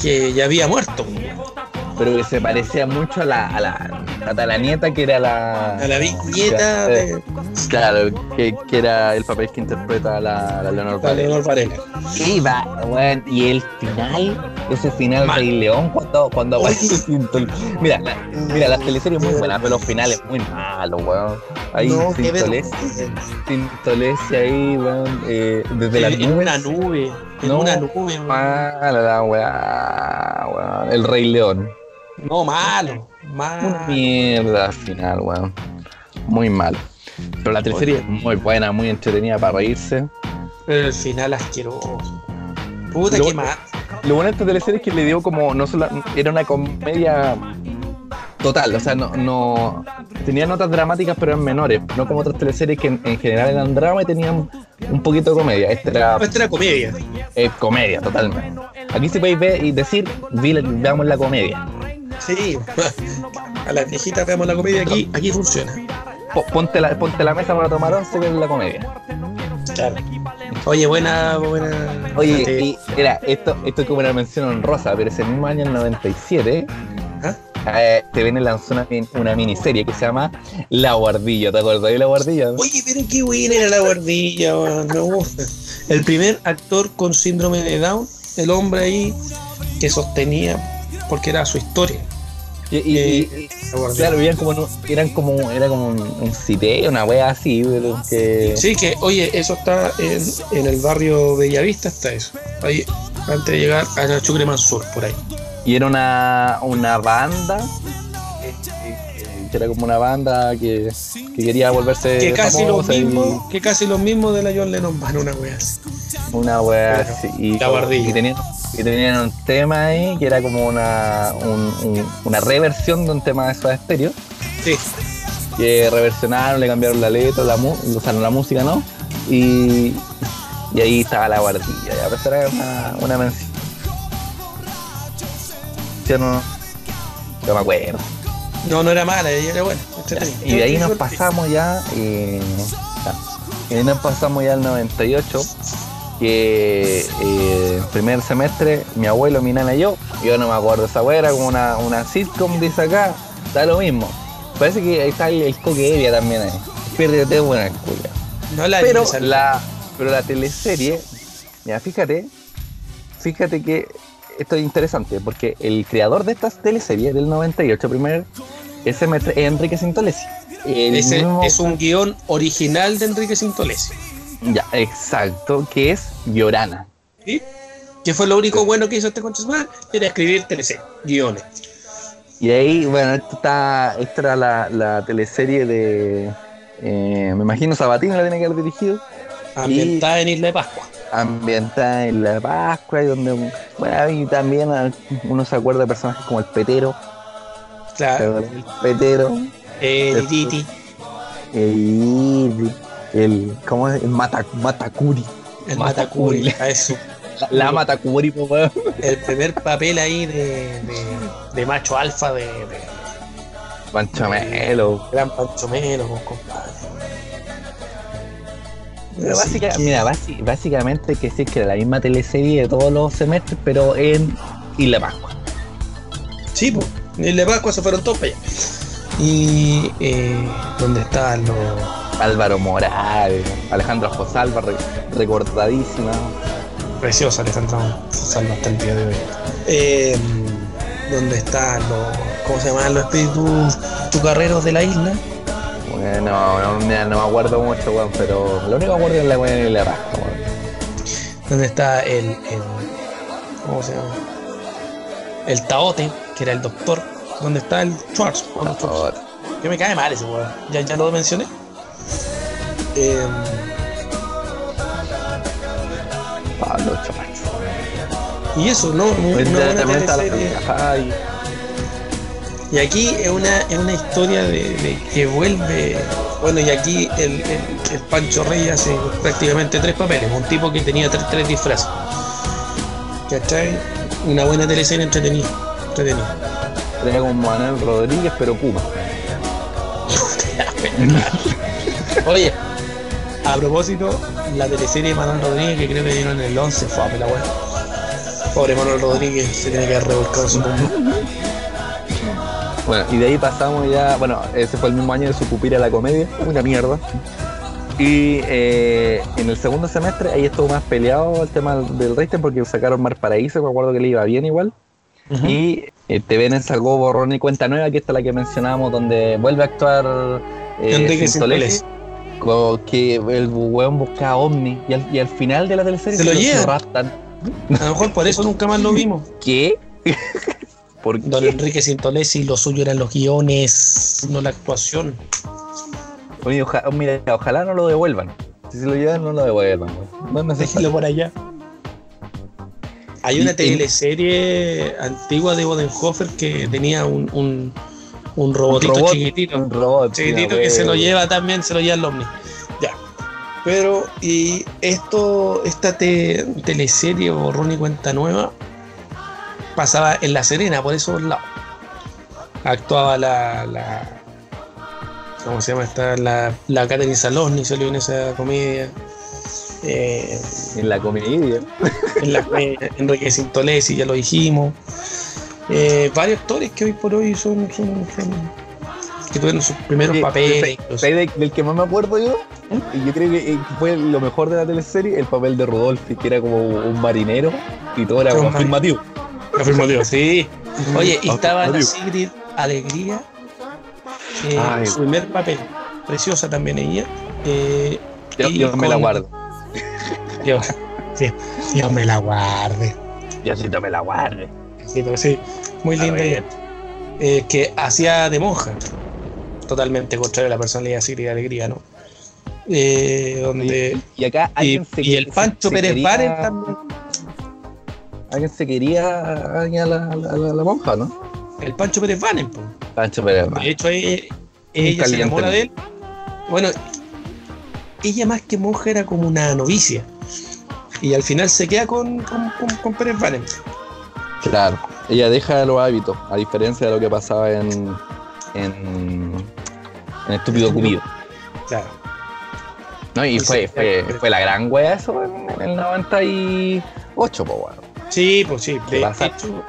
que ya había muerto. Pero que se parecía mucho a la, a la catalanieta que era la. A la viñeta de Claro, que, que era el papel que interpreta a la, la Leonor Varela. Leonor Varela. Iba, weón, y el final, ese final. Rey León, cuando, cuando Mira, la, mira, las teleseries muy buenas, pero los finales muy malos, weón. Ahí No, Sintolesi ahí, weón, eh, desde la nube. una nube. En No. una nube. weón. Mala la weá, weón. El Rey León. No, malo. Una Malo. mierda al final, weón. Muy malo. Pero la teleserie es muy buena, muy entretenida para reírse. Pero el final asqueroso. Puta, Lo- qué mal. Lo bueno de esta teleserie es que le dio como, no solo, era una comedia total, o sea, no, no tenía notas dramáticas pero eran menores, no como otras teleseries que en, en general eran drama y tenían un poquito de comedia. Esta era Esta era comedia. eh, comedia totalmente. Aquí se podéis ver y decir, veamos la comedia. Sí. A las viejitas veamos la comedia aquí, aquí funciona. Po- Ponte la, ponte la mesa para tomar once y ver la comedia. Claro. Oye, buena, buena. Oye, y mira, esto, esto es como una mención honrosa, pero ese mismo año, el 97, ¿Ah? eh, te viene lanzó una, una miniserie que se llama La Guardilla. ¿Te acuerdas de La Guardilla? Oye, pero qué buena era la guardilla, me gusta. El primer actor con síndrome de Down, el hombre ahí que sostenía, porque era su historia. Y, y- Eh, y- claro, eran como, un- eran como, era como un, un sitio, una wea así, pero que... Sí, que, oye, eso está en, en el barrio Bellavista, está eso. Ahí, antes de llegar a la Chucre Mansur, por ahí. Y era una, una banda, que era como una banda que, que quería volverse que casi lo famosa y mismo, que casi lo mismo de la John Lennon Band, una wea así. Una wea Claro, así. Y, La Guardilla. y tenían, y tenían un tema ahí que era como una, un- un- una reversión de un tema de Soda Stereo. Sí, Que reversionaron, le cambiaron la letra, la, mu- o sea, no la música, ¿no? Y, y ahí estaba la guardilla. Ya, pues era una, una mención. No, no me acuerdo. no, no era mala, ella era buena. Y de ahí nos Yo- pasamos ya. eh, ya. Y de ahí nos pasamos ya al 98. Que eh, primer semestre, mi abuelo, mi nana y yo, yo no me acuerdo, esa wea era como una, una sitcom, dice acá, da lo mismo. Parece que ahí está el, el coque Evia también ahí. Piérdete buena cuya. No la Pero la, pero la teleserie, mira, fíjate, fíjate que esto es interesante, porque el creador de estas teleseries del 98, primer ese semestre, es Enrique Sintolesi. Es un guion original de Enrique Sintolesi. Ya, exacto, que es Llorana. ¿sí? Que fue lo único bueno que hizo este concha de era escribir teleseries, guiones. Y ahí, bueno, esto está, esta era la, la teleserie de, eh, me imagino Sabatini la tiene que haber dirigido, Ambientada en Isla de Pascua. ambientada en la Pascua, y donde, bueno, y también ah, uno se acuerda de personajes como el Petero, Claro. el Petero, El Titi. el, el ¿cómo es? El Mata, Matacuri, El Matacuri. Eso. la, la Matacuri, po, weón. El primer papel ahí de, de, de macho alfa de, de Pancho Melo. gran Pancho Melo, pues, compadre. Pero Así básica- que- mira, basi- básicamente que sí, que era la misma teleserie de todos los semestres, pero en Isla Pascua. Sí, pues. En Isla Pascua se fueron todos para allá. Y eh, donde estaban los, Álvaro Morales, Alejandro Josalva, re- recordadísima. Preciosa Alejandra Salva hasta el día de hoy. Eh, ¿Dónde están los. ¿Cómo se llaman los espíritus chucarreros de la isla? Bueno, no, no, no me acuerdo mucho, weón, pero lo único que me acuerdo es la weón y la weón. ¿Dónde está el, el. ¿Cómo se llama? El Taote, que era el doctor. ¿Dónde está el Schwartz. Ahora. Que me cae mal ese weón. Ya, ya lo mencioné. Eh, Pablo Schwartz. y eso, ¿no? Muy- Pues Una ya buena teleserie. Y- aquí es una, es una historia de, de que vuelve. Bueno, y aquí el, el- el Pancho Rey hace prácticamente tres papeles. Un tipo que tenía tres, tres disfraces. ¿Cachai? Una buena teleserie entretenida. entretenida. Tenía como Manuel Rodríguez, pero Puma. Oye, a propósito, la teleserie de Manuel Rodríguez que creo que dieron en el 11 fue a la weá. Pobre Manuel Rodríguez se tiene que haber revolcado su tumba. Bueno, y de ahí pasamos ya, bueno, ese fue el mismo año de su pupila a la comedia, una mierda. Y eh, en el segundo semestre ahí estuvo más peleado el tema del rating porque sacaron Mar Paraíso, me acuerdo que le iba bien igual. Y eh, TVN sacó Borrón y Cuenta Nueva, que esta es la que mencionábamos, donde vuelve a actuar eh, Enrique Sintolesi, co- que el weón buscaba Omni y al, y al final de la teleserie Se lo llevan. raptan. A lo mejor por eso nunca más lo vimos. ¿Qué? ¿Por Don qué? Enrique Sintolesi, lo suyo eran los guiones, no la actuación. Oye, oja- mira, ojalá no lo devuelvan. Si se lo llevan, no lo devuelvan. No es. Déjenlo por allá. Hay una teleserie antigua de Bodenhofer que tenía un, un, un robotito robot, chiquitito. Un robot. chiquitito que se lo lleva también, se lo lleva el ovni. Ya. Pero, y esto, esta te- teleserie Borrón y Cuenta Nueva pasaba en La Serena, por esos lados. Actuaba la, la ¿cómo se llama esta? La, la Catherine Salosny salió en esa comedia. Eh, En la comedia. en la comedia, Enrique Sintolesi, ya lo dijimos. Eh, varios actores que hoy por hoy son, son, son- que tuvieron sus primeros Sí, papeles. ¿sabes de- del que más me acuerdo yo? Y yo creo que eh, fue lo mejor de la teleserie, el papel de Rodolfi, que era como un marinero y todo era como afirmativo. Afirmativo, sí. Oye, y estaba la. Sigrid Alegría, eh, Ay. su primer papel, preciosa también ella. eh, Yo, yo me la guardo. Dios, sí, Dios me la guarde. Yo sí me la guarde. Sí, pero sí, muy linda ella. Eh, que hacía de monja, totalmente contrario a la personalidad de Sigrid Alegría, ¿no? Eh, donde, Y acá y, alguien se y el se- Pancho se Pérez quería- Baren también. Alguien se quería a la, a la- monja, ¿no? El Pancho Pérez Baren, po. Pancho Pérez. De hecho, ella, ella se enamora de él. Bueno, ella más que monja era como una novicia. Y al final se queda con, con, con, con Pérez Baren. Claro, ella deja los hábitos, a diferencia de lo que pasaba en, en, en Estúpido Cupido. Claro. ¿no? Y fue, sí, fue, pero- fue la gran wea eso en, en el 98, po, weón. Sí, pues sí. De hecho,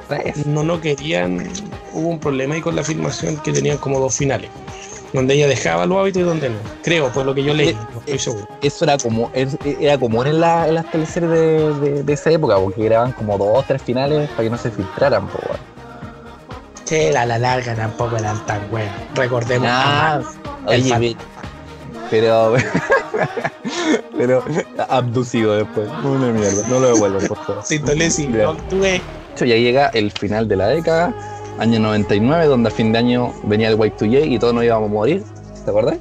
no no querían. Hubo un problema ahí con la filmación que tenían como dos finales. Donde ella dejaba los hábitos y donde no. Creo, por lo que yo leí, no estoy seguro. Eso era como es- era común en, la, en las teleseries de, de, de esa época, porque grababan como dos o tres finales para que no se filtraran, po. Che, la, la larga tampoco eran tan buenos. Recordemos. Ah, a- el oye, ve- pero pero abducido después. Una mierda, no lo devuelvan, por favor. Sintolesi, no hecho, ya llega el final de la década, año 99, donde a fin de año venía el Y2J y todos nos íbamos a morir. ¿Te acuerdas?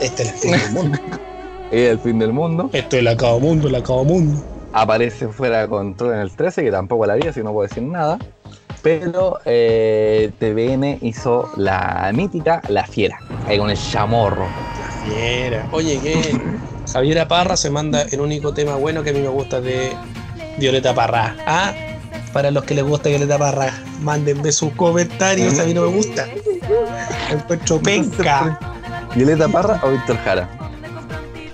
Este es el fin del mundo. Era el fin del mundo. Esto es el acabo mundo, el acabo mundo. Aparece fuera de control en el 13, que tampoco la vi, así que no puedo decir nada. Pero eh, TVN hizo la mítica La Fiera, ahí con el chamorro. Fiera. Oye, que Javiera Parra se manda el único tema bueno que a mí me gusta de Violeta Parra. Ah, para los que les gusta Violeta Parra, mándenme sus comentarios, a mí no me gusta. Me encuentro penca. ¿Violeta Parra o Víctor Jara?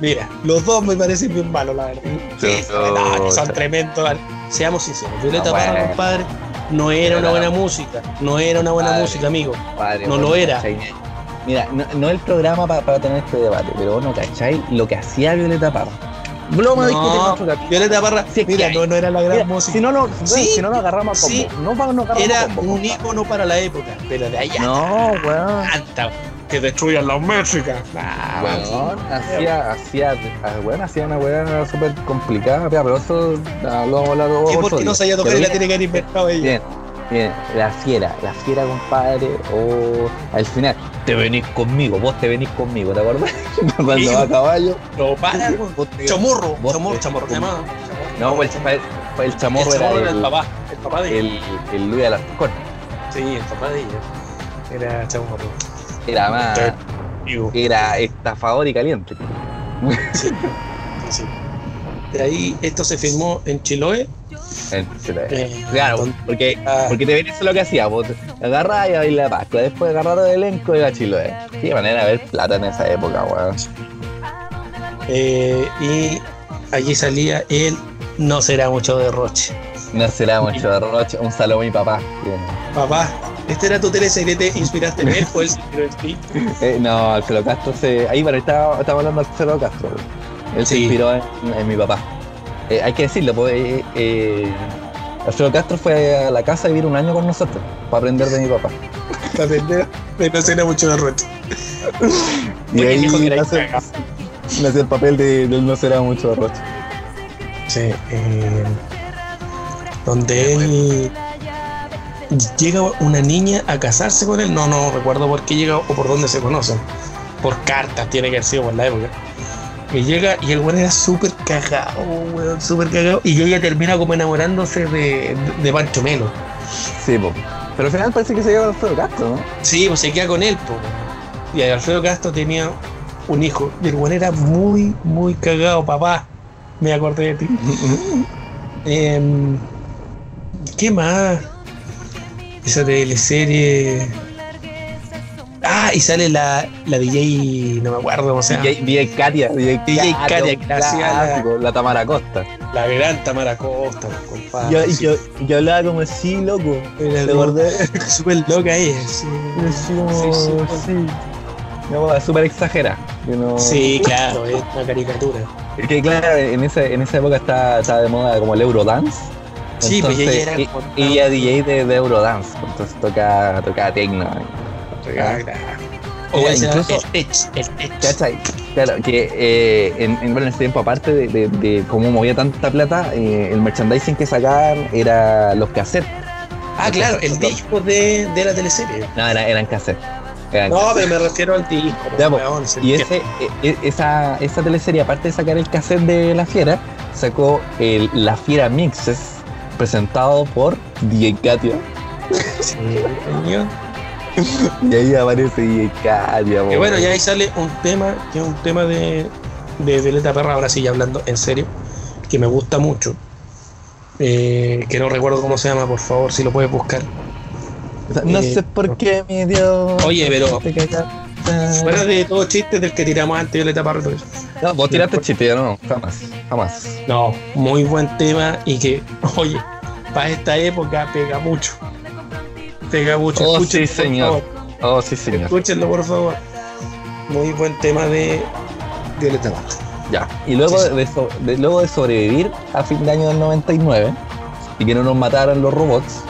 Mira, los dos me parecen bien malos, la verdad. Sí, Pero- no, que son tremendos. Seamos sinceros, Violeta Parra, bueno. compadre, no era una buena música. No era una buena Padre. música, amigo. Padre, No bueno, lo era. ¿cachai? Mira, no, no el programa pa- para tener este debate, pero vos no cacháis lo que hacía Violeta Parra. Lo vamos a discutir No, capítulo. Violeta Parra, que mira, no, no era la gran Mira, música. si no, no, Sí, si no nos agarramos a combo. sí. No nos agarramos era a combo. un ícono para la época, pero de allá No, weón. tanta que destruyan la música. Ah, Weón, hacía, hacía, ah, weón, hacía una weá súper complicada, pero eso ah, lo vamos a hablar ¿Y por qué no sabía tocar y la tiene que haber inventado ella? Bien, bien, la fiera, la fiera, compadre, o al final, te venís conmigo, vos te venís conmigo, ¿te acuerdas? Cuando va a caballo. No, para, Chamorro, chamorro, chamorro. No, el, el chamorro el era el el, papá, el papá de ella. el, el Luis Alarcón. Sí, el papá de ella. Era chamorro. Era más, era estafador y caliente. sí, sí. De ahí esto se filmó en Chiloé. Eh, Claro, porque, ah, porque te venís lo que hacía, vos agarrás y a la Pascua, después agarrar el elenco y a Chiloé. Qué manera de ver plata en esa época, weón. eh, y allí salía el No será mucho derroche. No será mucho de roche, un saludo a mi papá. Papá, ¿este era tu teleserie? ¿Te inspiraste en él o él se inspiró en ti? Eh, no, Alfredo Castro se. Ahí, bueno, estaba, estaba hablando de Alfredo Castro. Él se inspiró en, en mi papá. Eh, hay que decirlo, pues. eh, eh, Alfredo Castro fue a la casa a vivir un año con nosotros para aprender de mi papá. Para aprender de No será mucho derroche. Y Porque ahí dijo que nace, nace el papel de, del no será mucho de roche. Sí, eh, donde él llega una niña a casarse con él. No, no recuerdo por qué llega o por dónde se conocen. Por cartas, tiene que haber sido por la época. Y llega y el weón era súper cagado, weón, súper cagado. Y ella termina como enamorándose de, de Pancho Melo. Sí, pues. Pero al final parece que se lleva Alfredo Castro, ¿no? Sí, pues se queda con él, po. Y Alfredo Castro tenía un hijo. Y el weón era muy, muy cagado, papá. Me acordé de ti. Em, ¿Qué más? Esa teleserie. Ah, y sale la, la DJ, no me acuerdo cómo se llama. DJ, DJ Katia, DJ, DJ Katia, hacía la- la Tamara Costa. La gran Tamara Costa, compadre. Yo, sí. yo, yo hablaba como así, loco. Súper loca ella. Sí, Sí, sí. sí. No, súper exagera. que no- Sí, claro, es una caricatura. Es que claro, en esa, en esa época está, está de moda como el Eurodance. Sí, pues ella era y- ella DJ de, de Eurodance, entonces toca, toca techno. O incluso- el tech, el tech. ¿Cachai? Claro, que eh, en, en, bueno, ese tiempo, aparte de, de, de cómo movía tanta plata, eh, el merchandising que sacaban era los cassettes. Ah, claro, el disco de, de la teleserie. No, era- eran cassettes. Eran No, cassettes. pero me refiero al disco. Ya, weón, Y ese, e- e- esa, esa teleserie, aparte de sacar el cassette de La Fiera, sacó el La Fiera Mixes, presentado por DJ Katia. Sí, señor. Y ahí aparece DJ Katia. Y bueno, ya ahí sale un tema, que es un tema de, de Violeta Perra, ahora sí, hablando en serio, que me gusta mucho. Eh, que no recuerdo cómo se llama, por favor, si lo puedes buscar. No eh, sé por qué mi Dios. Oye, pero-. Fuera de todo chiste del que tiramos antes Violeta Parra y todo eso. No, vos tiraste chiste, yo no, jamás, jamás. No, muy buen tema y que, oye, para esta época pega mucho. Pega mucho. Oh, sí, señor. Oh, sí, señor. Escúchenlo, por favor. Muy buen tema de Violeta Parra. Ya. Y luego, Sí. De, so- de- luego de sobrevivir a fin de año del 99 y que no nos mataran los robots.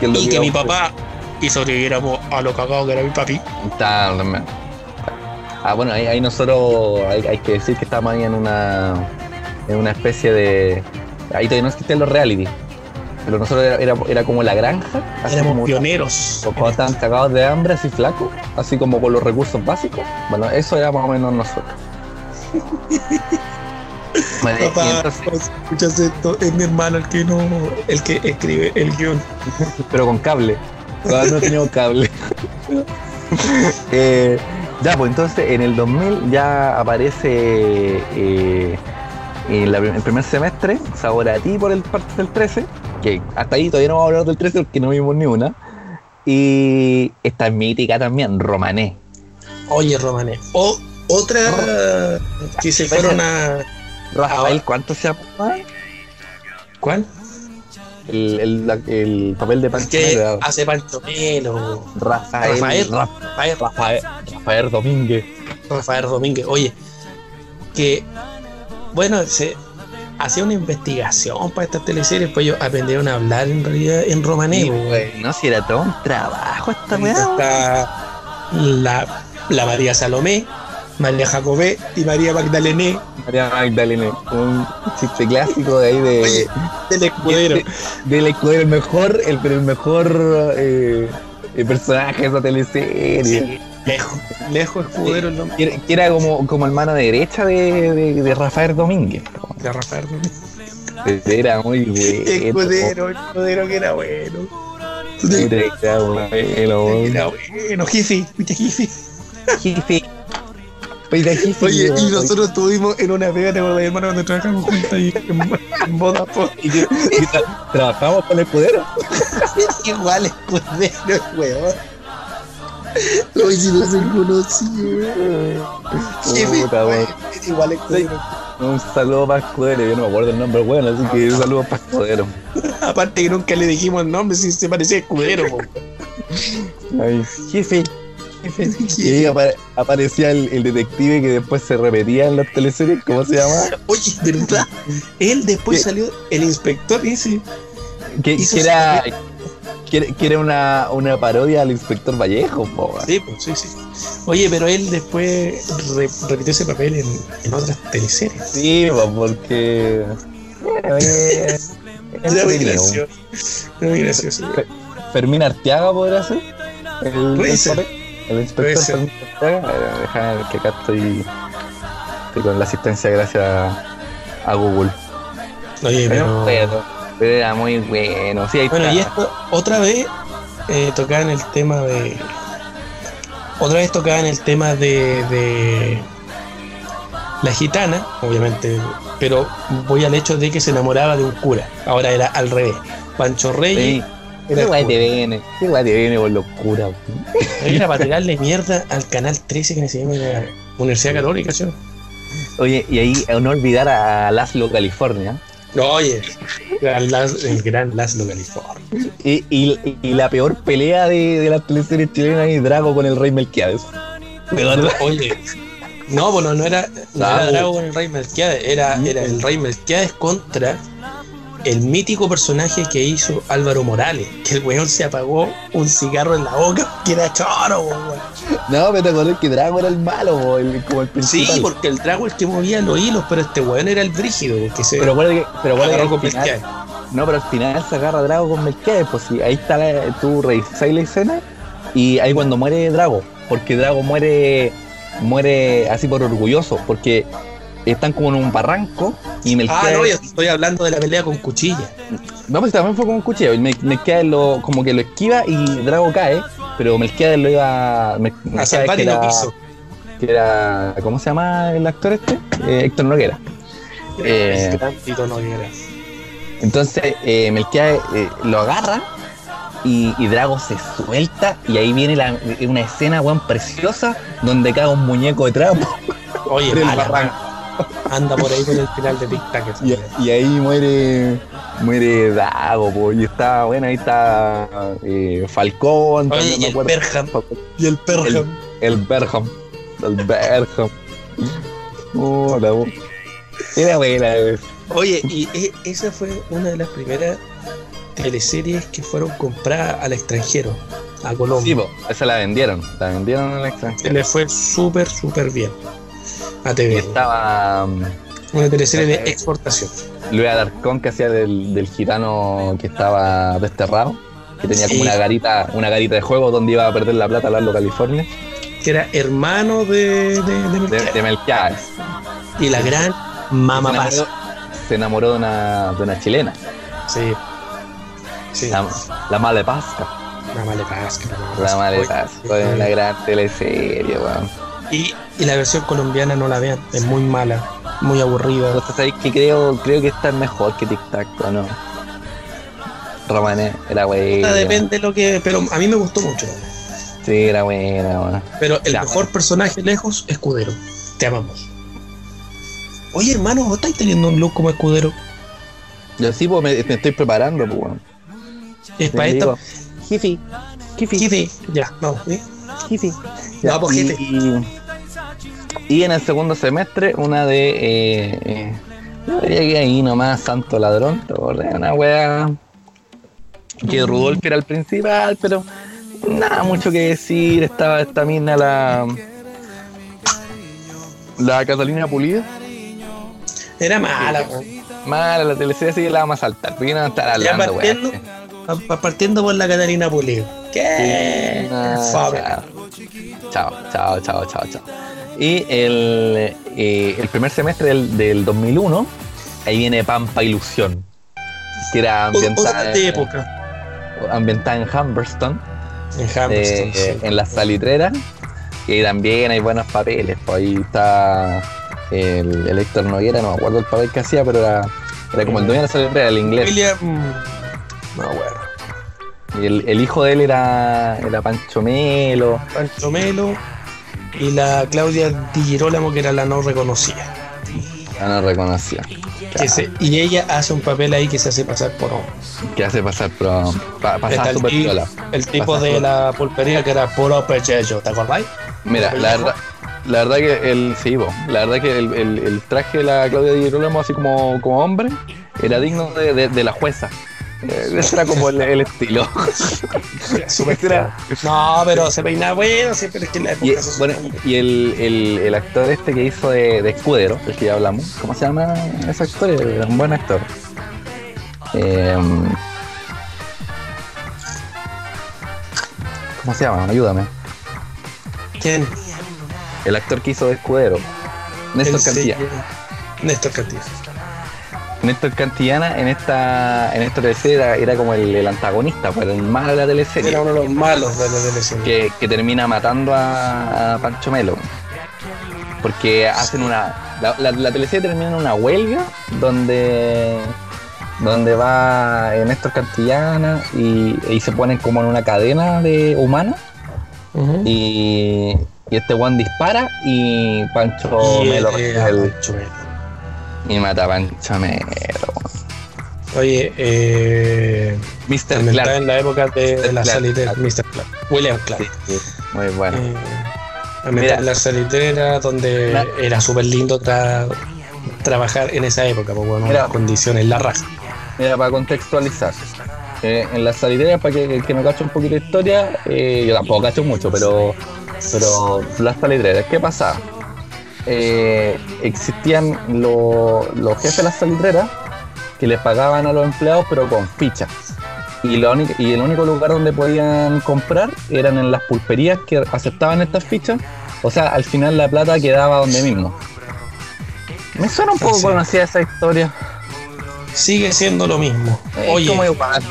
Y que mi papá y sobreviviéramos a lo cagado que era mi papi. Ah, bueno, ahí, ahí nosotros hay, hay que decir que estábamos ahí en una, en una especie de. Ahí todavía no existían los reality. Pero nosotros era, era, era como la granja. Éramos como pioneros. cuando estaban cagados de hambre, así flacos, así como con los recursos básicos. Bueno, eso era más o menos nosotros. Papá, entonces- cuando escuchas esto, es mi hermano el que no, el que escribe el guion. pero con cable. Todavía no teníamos cable. Eh, ya, pues entonces en el 2000 ya aparece eh, en la el primer semestre Sabor a ti por el parte del 13, que hasta ahí todavía no vamos a hablar del 13 porque no vimos ni una. Y esta mítica también, Romané. Oye, Romané. O otra que se fueron a. Rafael, ¿cuánto se llama? ¿Cuál? El, el, el papel de Pancho Melo. hace Pancho Melo. Rafael. Rafael. Ra- Rafael. Rafael, Rafael Domínguez. Rafael Domínguez. Oye, que bueno, se hacía una investigación para estas teleseries, pues ellos aprendieron a hablar en realidad en romanés. pues, No, si era todo un trabajo esta weá. está la, la María Salomé, María Jacobé y María Magdalené María Magdalena, un chiste clásico de ahí de, Oye, del escudero. de- del escudero, el mejor, el, el mejor eh, el personaje de esa teleserie. Sí, lejos, lejos escudero Que era- que era como, como el mano derecha de, de, de Rafael Domínguez. de Rafael Domínguez. Era muy bueno. Escudero, escudero que era bueno. Era bueno, Era. Oiga, jefe. Oye, y nosotros estuvimos en una pega, te acordás, hermano, cuando trabajamos juntos ahí en, en Vodafone. Y que- y tra- trabajamos con el escudero. Igual escudero, weón. Hoy si no se conoció. Un saludo para escudero. Yo no me acuerdo el nombre, bueno, así que un saludo para escudero. Aparte que nunca le dijimos el nombre, si se parecía a escudero. Ay, jefe. Jefe. Y ahí apare- aparecía el, el detective que después se repetía en las teleseries. ¿Cómo se llama? Oye, ¿verdad? Él después ¿Qué? salió, el inspector ese. Que, era, era una, una parodia al inspector Vallejo, po. Sí, pues, sí, sí. Oye, pero él después re- repitió ese papel en, en otras teleseries. Sí, po, porque. Bueno, eh, muy gracioso. Muy gracioso. Fermín Arteaga podrá ser. El, el papel. El inspector. Fermín Arteaga. Eh, ver que acá estoy, estoy con la asistencia gracias a, a Google. Oye, Pero, pero. Pero, era muy bueno. Sí, Bueno, y esto, otra vez eh, tocaban el tema de. Otra vez tocaban el tema de. de la gitana, obviamente, pero voy al hecho de que se enamoraba de un cura. Ahora era al revés. Pancho Reyes Sí. era, Qué te viene. Qué guay te viene por locura. era para tirarle mierda al canal 13 que se llama la Universidad Católica, ¿sí? Oye, y ahí no olvidar a Laszlo California. Oye, Las- el gran Laszlo California. Y, y, y la peor pelea de, de las teleseries chilenas es Drago con el Rey Melquiades. Oye, no, bueno, no era, no era Drago. Drago con el Rey Melquiades, era, era el Rey Melquiades contra el mítico personaje que hizo Álvaro Morales, que el weón se apagó un cigarro en la boca, que era choro, weón. No, pero te acordás que Drago era el malo, el- como el Sí, principal. porque el Drago es el que movía los hilos, pero este weón era el brígido, que se Pero acuérdate que, pero que agarró con final, Melquiades. No, pero al final se agarra Drago con Melquiades, pues sí, ahí está la, tú revisáis la escena y ahí cuando muere Drago, porque Drago muere muere así por orgulloso, porque están como en un barranco y Ah, Melquiades no, yo estoy hablando de la pelea con cuchilla. No, pues también fue con un cuchillo. Y Mel- Melquiades lo, como que lo esquiva y Drago cae, pero Melquiades lo iba Mel- A Melquiades salvar que y no era- quiso. que era, ¿cómo se llama el actor este? Eh, Héctor Noguera. Eh, gran Noguera. Entonces eh, Melquiades eh, lo agarra y, y Drago se suelta y ahí viene la- una escena, weón, preciosa donde cae un muñeco de trapo Oye, el mala, barranco. Anda por ahí con el final de Tic Tac. Y, ahí muere muere Drago, po, y está, bueno, ahí está eh, Falcón, Oye, y el. Y el Perham. El Berham. El Berham. Oh, la. Era buena, güey. Oye, y e- esa fue una de las primeras teleseries que fueron compradas al extranjero, a Sí, Colombia. po, esa la vendieron. La vendieron al Se extranjero. le fue súper, súper bien a Y TV. estaba um, Una teleserie de exportación. Luis Alarcón que hacía del, del gitano que estaba desterrado. Que tenía como una garita, una garita de juego donde iba a perder la plata a Lalo, California. Que era hermano de, de, de De, Melquiades. de Melquiades. Y la gran Mama se, se enamoró de una, de una chilena. Sí. Sí. La, la Male Pasca. La que Mama La Oye, Pasca. Fue una gran teleserie, weón. Y, y la versión colombiana no la vean, es muy mala, muy aburrida. Entonces, ¿sabéis que creo, creo que esta es mejor que Tic Tac, ¿o no? Romané, era buena. Depende de lo que. Pero a mí me gustó mucho. Sí, era buena, weón. Pero el Ya, mejor personaje lejos, Escudero. Te amamos. Oye, hermano, ¿vos estáis teniendo un look como Escudero? Yo sí, pues me, me estoy preparando, pues, weón. Es para esta. digo, Jiffy, Jiffy. Ya, vamos. ¿eh? hippie. No, pues, gente. y, y en el segundo semestre, una de. Eh, eh, yo diría que ahí nomás, Santo Ladrón. Una wea. Que Rudolf era el principal, pero nada mucho que decir. Estaba esta mina, la. La Catalina Pulido. Era mala, weón. Mala la teleserie, así que la vamos a saltar. Porque no estar hablando, wea. partiendo, pa- pa- partiendo por la Catalina Pulido. ¿Qué? Fabio. Chao, chao, chao, chao, chao. Y el, eh, el primer semestre del, del 2001, ahí viene Pampa Ilusión, que era ambientada, de época. ambientada en Humberston, En eh, Hamilton. sí. en la salitrera, y ahí también hay buenos papeles. Pues ahí está el, el Héctor Noguera, no me acuerdo el papel que hacía, pero era, era como el dueño de la salitrera, el inglés. William. mm, No, bueno. Y el, el hijo de él era, era Pancho Melo. Pancho Melo y la Claudia Di Girolamo, que era la no reconocida. Ya no reconocía. Que se- y ella hace un papel ahí que se hace pasar por hombre. que hace pasar pero pa- Está pasaba el, tipo Pasa de por- la pulpería que era puro pechecho, ¿te acordáis? Mira, la verdad, la verdad que el sí, po, la verdad que el, el- el traje de la Claudia Di Girolamo así como, como hombre era digno de, de- de la jueza. Eh, ese era como el, el estilo. Era- No, pero se peinaba bueno, pero es que en la época Y, se bueno, y el, el- el actor este que hizo de, de escudero, del que ya hablamos, ¿cómo se llama ese actor? Era un buen actor. Em, ¿Cómo se llama? Ayúdame. ¿Quién? El actor que hizo de escudero. Néstor llama- Néstor Cantillana. Néstor Cantillana en esta en esta teleserie era, era como el, el antagonista, pues, el malo de la teleserie. Era uno de los malos de la televisión. que, que termina matando a, a Pancho Melo. Porque hacen una. La, la, la teleserie termina en una huelga donde. donde va eh, Néstor Cantillana y, y se ponen como en una cadena de humana y, y este Juan dispara y Pancho Melo era el- Pancho Melo. Y mata a Pancho Melo. Oye, eh, Mr. Clark. en la época de, de la salitera, Mr. Clark. William Clark. Sí, sí, muy bueno. Eh, en la salitera donde era súper lindo tra- trabajar en esa época, pues bueno, Mira. las condiciones, la raja. Mira, para contextualizar. eh, en las salideras, para que, que no cache un poquito de historia, eh, yo tampoco cacho mucho, pero, pero las salitreras, ¿qué pasaba? Eh, existían lo- los jefes de las salitreras que les pagaban a los empleados, pero con fichas. Y, único- y el único lugar donde podían comprar eran en las pulperías que aceptaban estas fichas. O sea, al final la plata quedaba donde mismo. Me suena un poco conocida esa historia. Sigue siendo lo mismo. Es Oye, como igual.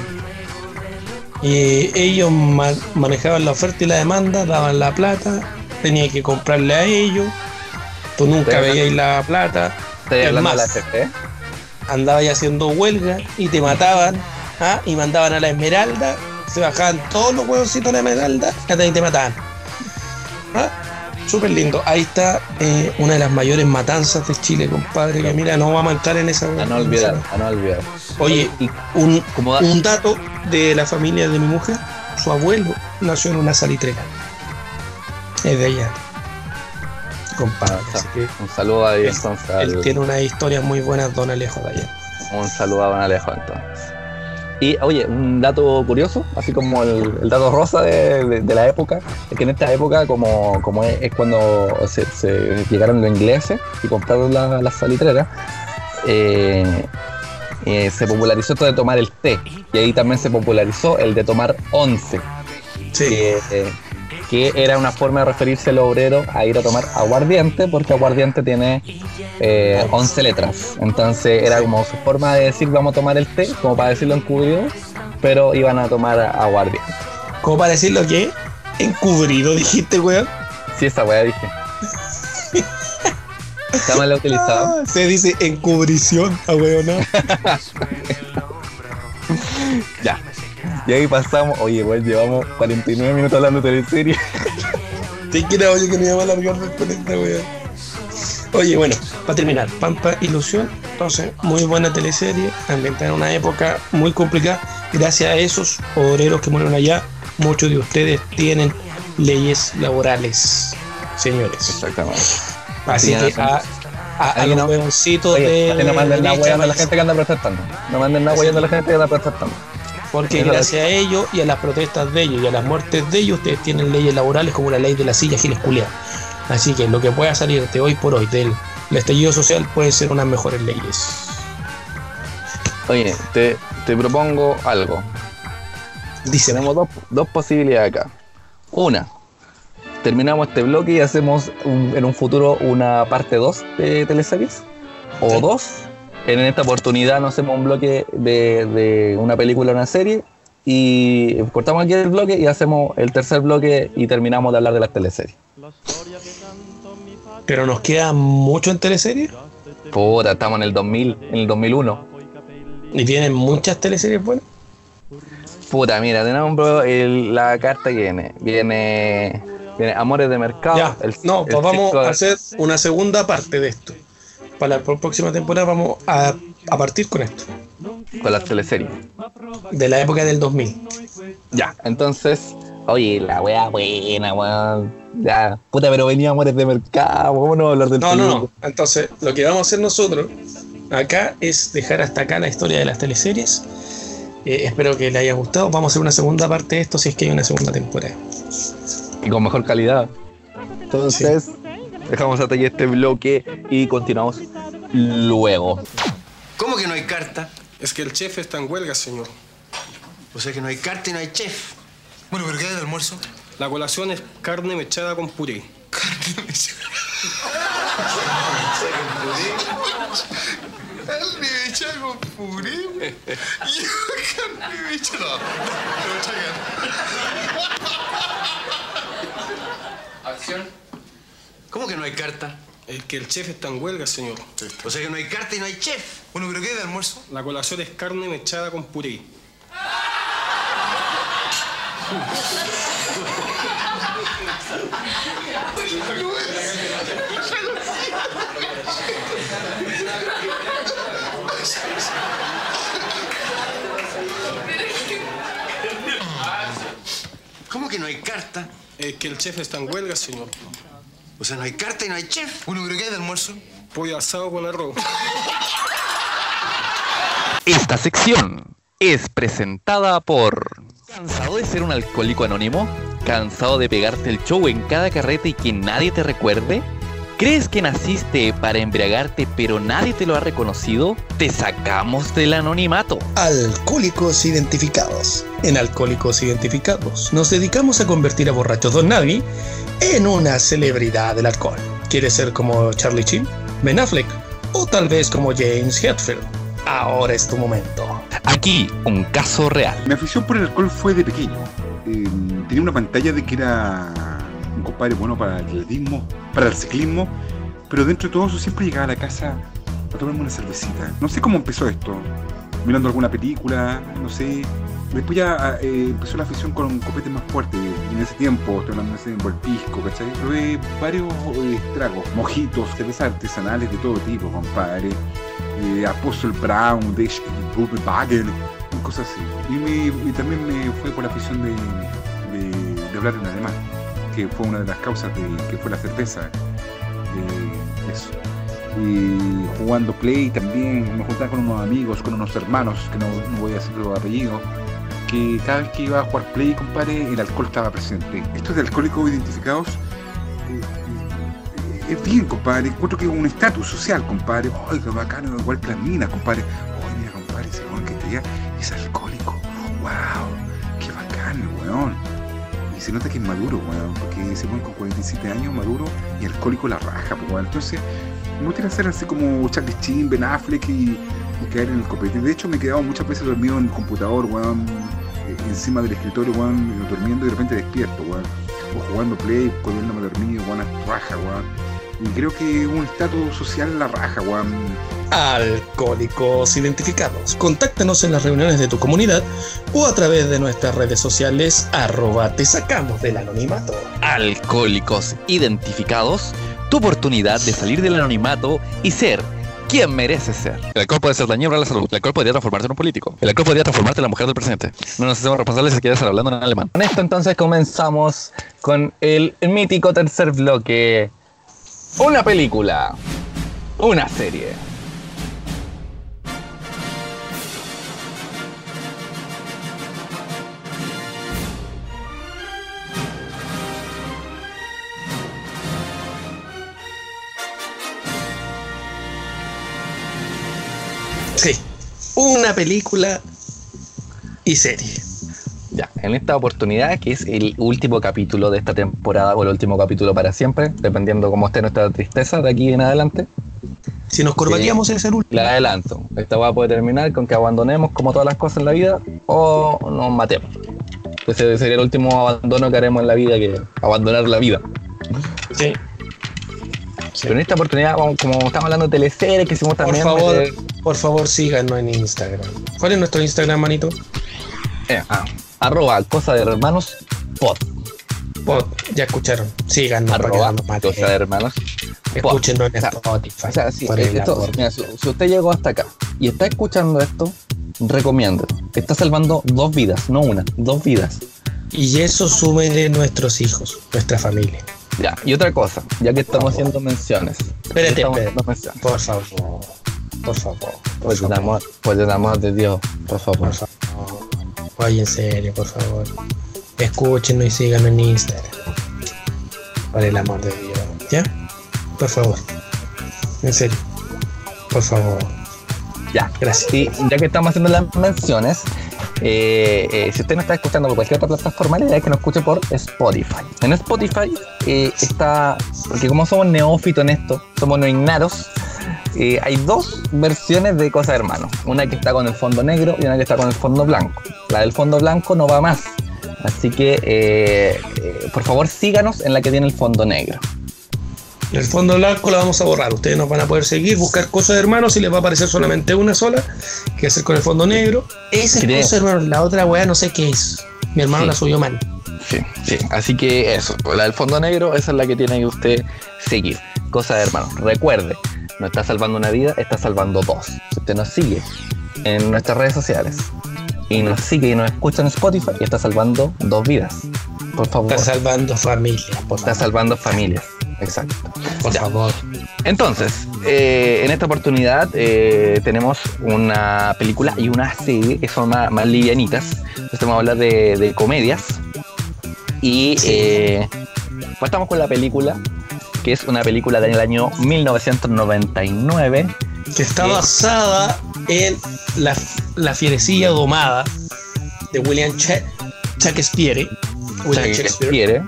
y ellos ma- manejaban la oferta y la demanda, daban la plata, tenía que comprarle a ellos, tú nunca veías la plata, Es hablando de la más. Andabas haciendo huelga y te mataban ¿ah? y mandaban a la Esmeralda, se bajaban todos los huevocitos de la Esmeralda y te mataban. ¿Ah? Súper lindo. Ahí está eh, una de las mayores matanzas de Chile, compadre. Que mira, no vamos a entrar en esa. A no olvidar, a no olvidar. Oye, un dato de la familia de mi mujer: su abuelo nació en una salitrera. Es de allá. Compadre. Así que un saludo ahí él, entonces. él tiene unas historias muy buenas, don Alejo de allá. Un saludo a Don Alejo entonces. Y oye, un dato curioso, así como el, el dato rosa de, de- de la época, es que en esta época, como, como es, es cuando se, se llegaron los ingleses y compraron la- las salitreras, eh, eh, se popularizó esto de tomar el té. Y ahí también se popularizó el de tomar once. Sí. que, eh, que era una forma de referirse al obrero a ir a tomar aguardiente, porque aguardiente tiene eh, 11 letras. Entonces era como su forma de decir vamos a tomar el té, como para decirlo encubrido, pero iban a tomar aguardiente. ¿Cómo para decirlo que? Encubrido, dijiste, weón. Sí, esa weá dije. Está mal utilizado. Ah, se dice encubrición, a weón, ¿no? Ya. Y ahí pasamos, oye, weón, llevamos 49 minutos hablando de teleserie. Te quiero, oye, que no iba a alargar de esta weón. Oye, bueno, para terminar, Pampa Ilusión, entonces, muy buena teleserie, ambientada en una época muy complicada. Gracias a esos obreros que murieron allá, muchos de ustedes tienen leyes laborales, señores. Exactamente. Así Sí, que a, a, a los no- Oye, de no manden hueando a la pues, gente que anda protestando. No manden nada hueando a la gente que anda protestando. Porque gracias a ellos y a las protestas de ellos y a las muertes de ellos, ustedes tienen leyes laborales como la ley de la silla Giles Culeado. Así que lo que pueda salir de hoy por hoy del el estallido social puede ser unas mejores leyes. Oye, te, te propongo algo. Dice, Tenemos dos, dos posibilidades acá. Una, terminamos este bloque y hacemos un- en un futuro una parte 2 de teleseries. O dos, en esta oportunidad nos hacemos un bloque de, de una película o una serie y cortamos aquí el bloque y hacemos el tercer bloque y terminamos de hablar de las teleseries. pero nos queda mucho en teleseries Puta, estamos en el 2000, en el 2001. y tienen muchas teleseries buenas. Puta, mira, tenemos el- la carta que viene. Viene, viene Amores de Mercado. Ya, el- no, el pues vamos a hacer una segunda parte de esto. Para la próxima temporada vamos a, a partir con esto, con las teleseries. de la época del 2000. Ya, entonces, oye, la wea buena, weón. Ya, puta, pero venía Amores de Mercado. ¿Cómo no hablar del No, no, no. Entonces, lo que vamos a hacer nosotros acá es dejar hasta acá la historia de las teleseries. Eh, espero que les haya gustado. Vamos a hacer una segunda parte de esto si es que hay una segunda temporada. Y con mejor calidad. Entonces, dejamos hasta aquí este bloque y continuamos luego. ¿Cómo que no hay carta? Es que el chef está en huelga, señor. O sea que no hay carta y no hay chef. Bueno, pero ¿qué hay de almuerzo? La colación es carne mechada con puré. Carne mechada con puré. Yo carne mechada. Acción. ¿Cómo que no hay carta? Es que el chef está en huelga, señor. O sea que no hay carta y no hay chef. Bueno, pero ¿qué hay de almuerzo? La colación es carne mechada con puré. ¿Cómo que no hay carta? Es que el chef está en huelga, señor. O sea, no hay carta y no hay chef. Bueno, pero ¿qué hay de almuerzo? Pollo asado con arroz. Esta sección es presentada por... ¿Cansado de ser un alcohólico anónimo? ¿Cansado de pegarte el show en cada carrete y que nadie te recuerde? ¿Crees que naciste para embriagarte pero nadie te lo ha reconocido? Te sacamos del anonimato. Alcohólicos Identificados. En Alcohólicos Identificados nos dedicamos a convertir a Borrachos Don Navi en una celebridad del alcohol. ¿Quieres ser como Charlie Chin, Ben Affleck o tal vez como James Hetfield? Ahora es tu momento. Aquí, un caso real. Mi afición por el alcohol fue de pequeño. Eh, tenía una pantalla de que era compadre bueno para el atletismo, para el ciclismo, pero dentro de todo eso siempre llegaba a la casa a tomarme una cervecita. No sé cómo empezó esto. Mirando alguna película, no sé. Después ya eh, empezó la afición con copetes más fuertes. En ese tiempo, estoy hablando de ese tiempo, el pisco, ¿cachai? Probé varios eh, tragos, mojitos, cervezas artesanales de todo tipo, compadre. Eh, Apostle Brown, Dash Wagen, cosas así. Y, me- también me fue por la afición de, de- de hablar en alemán, que fue una de las causas de que fue la cerveza. de eso. Y jugando Play también, me juntaba con unos amigos, con unos hermanos, que no, voy a decir los apellidos, que cada vez que iba a jugar Play, compadre, el alcohol estaba presente. Estos de alcohólicos identificados eh, es bien, compadre. Encuentro que un estatus social, compadre. Ay, qué bacano, igual que las minas, compadre. Ay, mira, compadre, ese que está allá es alcohólico. Wow, se nota que es maduro, weón, porque ese weón con 47 años, maduro y alcohólico la raja, pues, weón. Entonces, me gustaría ser así como Charlie Chin, Ben Affleck y, caer en el copete. De hecho, me he quedado muchas veces dormido en el computador, weón, eh, encima del escritorio, weón, durmiendo y de repente despierto, weón. O jugando play, comiéndome dormido, weón, a raja, weón. Y creo que un estatus social la raja, weón. Alcohólicos Identificados. Contáctanos en las reuniones de tu comunidad o a través de nuestras redes sociales arroba te sacamos del anonimato. Alcohólicos identificados, tu oportunidad de salir del anonimato y ser quién merece ser. El alcohol puede ser dañino para la salud. El alcohol podría transformarte en un político. El alcohol podría transformarte en la mujer del presidente. No nos hacemos responsables si quieres estar hablando en alemán. Con esto entonces comenzamos con el mítico tercer bloque. Una película. Una serie. Sí. Una película y serie. Ya, en esta oportunidad, que es el último capítulo de esta temporada o el último capítulo para siempre, dependiendo cómo esté nuestra tristeza de aquí en adelante, Si nos corbateamos es el último. la adelanto. Esta va a poder terminar con que abandonemos como todas las cosas en la vida o nos matemos. Ese sería el último abandono que haremos en la vida, que abandonar la vida. Sí. Pero en esta oportunidad, como estamos hablando de teleseries, que hicimos Por también... favor, eh, por favor, síganos en Instagram. ¿Cuál es nuestro Instagram, manito? eh, ah, arroba cosa de hermanos pod. Pod, ya escucharon. Síganos arroba cosa de hermanos Escúchenos en O sea, Spotify. O sea, sí, por esto- mira, si, si usted llegó hasta acá y está escuchando esto, recomiendo. Está salvando dos vidas, no una, dos vidas. Y eso súmele nuestros hijos, nuestra familia. Ya, y otra cosa, ya que estamos haciendo menciones. Espérate, menciones. Por favor. Por favor. Por Pues el favor. amor, pues el amor de Dios, por favor. Por favor. Oye, en serio, por favor. Escúchenos y síganos en Instagram. Por el amor de Dios. ¿Ya? Por favor. En serio. Por favor. Ya, Gracias. y ya que estamos haciendo las menciones, eh, eh, si usted no está escuchando por cualquier otra plataforma, la idea que nos escuche por Spotify. En Spotify eh, está, porque como somos neófitos en esto, somos no ignaros, hay dos versiones de Cosa Hermano. Una que está con el fondo negro y una que está con el fondo blanco. La del fondo blanco no va más. Así que, por favor, síganos en la que tiene el fondo negro. El fondo blanco la vamos a borrar. Ustedes nos van a poder seguir, buscar cosas de hermanos y les va a aparecer solamente una sola, que el con el fondo negro. Esa es cosa hermanos. La otra weá no sé qué es. Mi hermano Sí. la subió mal. Sí, sí. Así que eso, pues, la del fondo negro, esa es la que tiene que usted seguir. Cosa de hermano. Recuerde, no está salvando una vida, está salvando dos. Si usted nos sigue en nuestras redes sociales y nos sigue y nos escucha en Spotify, está salvando dos vidas. Por favor. Está salvando familia, por Está salvando familias. Exacto. Por Ya. favor. Entonces, eh, en esta oportunidad eh, tenemos una película y una serie que son más, más livianitas. Entonces vamos a hablar de, de comedias. Y Sí. eh, partamos con la película, que es una película del año 1999. Que está basada en la, la fierecilla domada de William Shakespeare. William Shakespeare.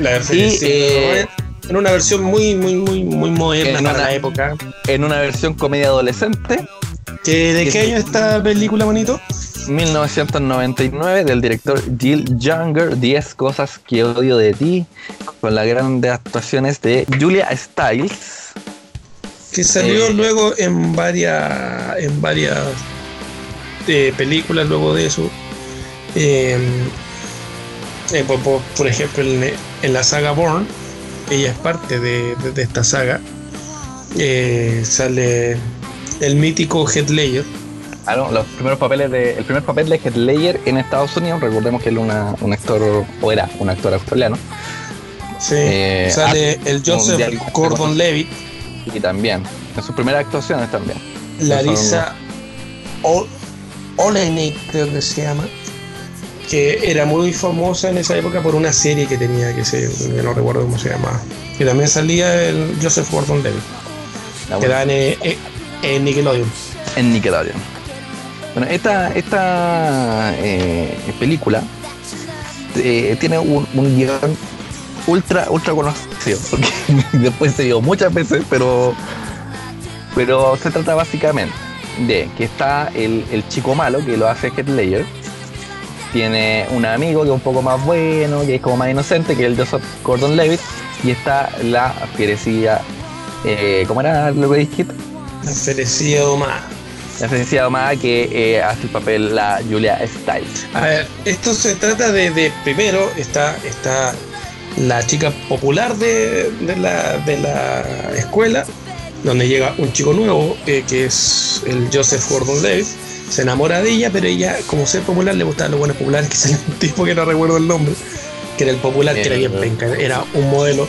La fierecilla en una versión muy, muy, muy, muy moderna en para una- la época. en una versión comedia adolescente, ¿Que, ¿De que qué año esta película, bonito? 1999, del director Jill Younger, 10 cosas que odio de ti, con las grandes actuaciones de Julia Stiles. Que salió Eh, luego en varias en varias eh, películas luego de eso. Eh, eh, por ejemplo, en, en la saga Born, ella es parte de, de- de esta saga. Eh, sale el mítico Heath Ledger. Ah, no, los primeros papeles de, el primer papel de Heath Ledger en Estados Unidos, recordemos que él una- un actor, o era un actor australiano, Sí, Eh, sale el Joseph Gordon Levitt, y también, en sus primeras actuaciones también. Larissa Ol- Olenek, creo que se llama, que era muy famosa en esa época por una serie que tenía, que, se, que no recuerdo cómo se llamaba, que también salía el Joseph Gordon Levitt, Ah, que era en, eh, en Nickelodeon. en Nickelodeon. Bueno, esta, esta eh, película eh, tiene un, un guion ultra, ultra conocido, porque después se vio muchas veces, pero, pero se trata básicamente de que está el, el chico malo, que lo hace Heath Ledger, tiene un amigo que es un poco más bueno, que es como más inocente, que es el Joseph Gordon Levitt, y está la fierecilla, eh, ¿cómo era lo que dijiste? La ferecilla domada. La felicidad domada que eh, hace el papel la Julia Stiles. A ver, esto se trata de, de- primero está, está la chica popular de, de la, de la escuela, donde llega un chico nuevo, eh, que es el Joseph Gordon-Levitt, se enamora de ella, pero ella, como ser popular, le gustaban los buenos populares, que sale un tipo que no recuerdo el nombre, que era el popular, que era bien Eh, penca, era un modelo.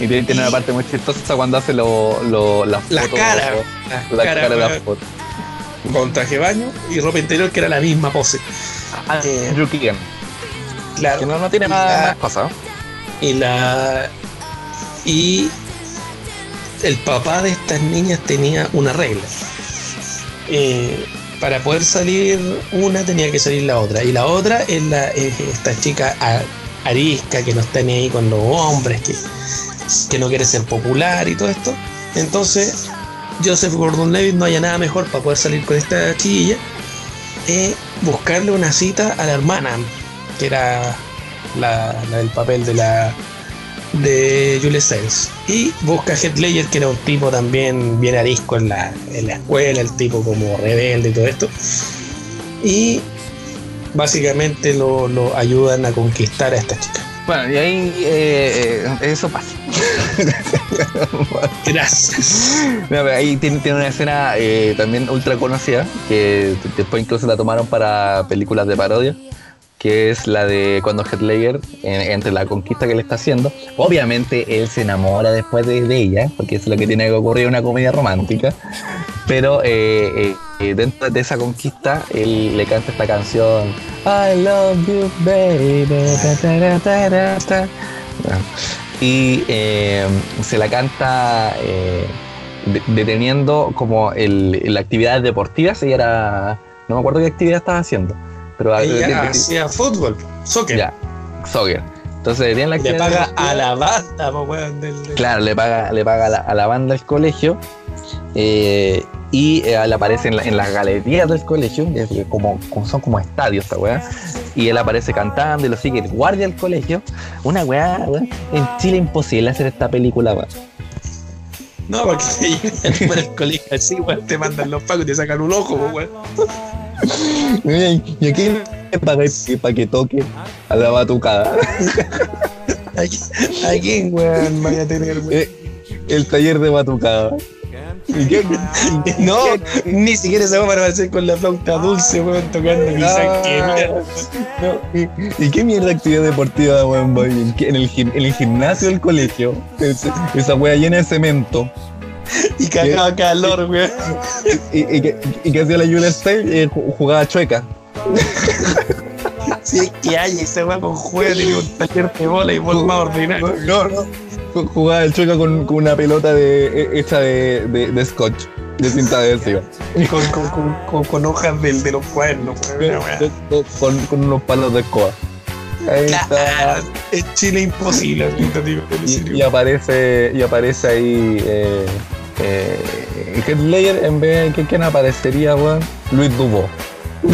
Y tiene, tiene una parte muy chistosa cuando hace lo, lo, las La fotos, cara, La la cara, cara, de la weón, foto. con traje baño y ropa interior, que era la misma pose. Ah, Eh, Claro. que no, no tiene más, La- más cosas. y la y el papá de estas niñas tenía una regla Eh, para poder salir una tenía que salir la otra. Y la otra es, la, es esta chica arisca que no está ni ahí con los hombres que, que no quiere ser popular y todo esto. Entonces Joseph Gordon-Levitt no haya nada mejor para poder salir con esta chiquilla eh, buscarle una cita a la hermana que era la, la del papel de la de Julia Stiles. Y busca a Heath Ledger que era un tipo también bien arisco en la, en la escuela el tipo como rebelde y todo esto. Y básicamente lo, lo ayudan a conquistar a esta chica. Bueno, y ahí eh, eh, eso pasa. gracias. Ahí tiene, tiene una escena eh, también ultra conocida, que después incluso la tomaron para películas de parodia, que es la de cuando Heath Ledger, en- entre la conquista que le está haciendo, obviamente él se enamora después de, ella, porque es lo que tiene que ocurrir en una comedia romántica, pero eh, eh, eh, dentro de esa conquista él le canta esta canción, I love you baby, y se la canta de- deteniendo como el, la actividad deportiva, ella era, no me acuerdo qué actividad estaba haciendo, pero ella hacía fútbol soccer ya, soccer. Entonces la le paga a la banda po, weón, del- del- Claro, le paga, le paga a la, a la banda del colegio eh, y eh, él aparece en, la- en las galerías del colegio, como, como son como estadios esta weá, y él aparece cantando y lo sigue el guardia del colegio. Una weá, weá, en Chile imposible hacer esta película, weá. no porque el colegio así weón, te mandan los pagos y te sacan un ojo weón. ¿Y a quién le pagáis para que toque a la batucada? ¿A quién- ¿A quién, weón, vaya a tener? Eh, el taller de batucada. ¿Y qué? No, ni siquiera se va para hacer con la flauta dulce, weón, tocando quizás que mierda. No, ¿Y, y qué mierda de actividad deportiva, weón? ¿En, el, gim- en el gimnasio del colegio? Ese- esa wea llena de cemento. Y cagaba calor, weón. ¿Y, y, qué- y qué hacía la Julia? Eh, ju- jugaba chueca. Si es que hay ese weón con juego, tiene un taller de bola y bola más ordinario. No, no. Ju- Jugaba el chueca con, con una pelota de, eh, hecha de, de, de scotch, de cinta adhesiva. Con, con, con, con, hojas del, de los weá. Con, con unos palos de escoba. Ahí está. Es Chile imposible, en Y, y aparece y aparece ahí eh, eh, Heath Ledger en vez de quién aparecería weón Luis Dubó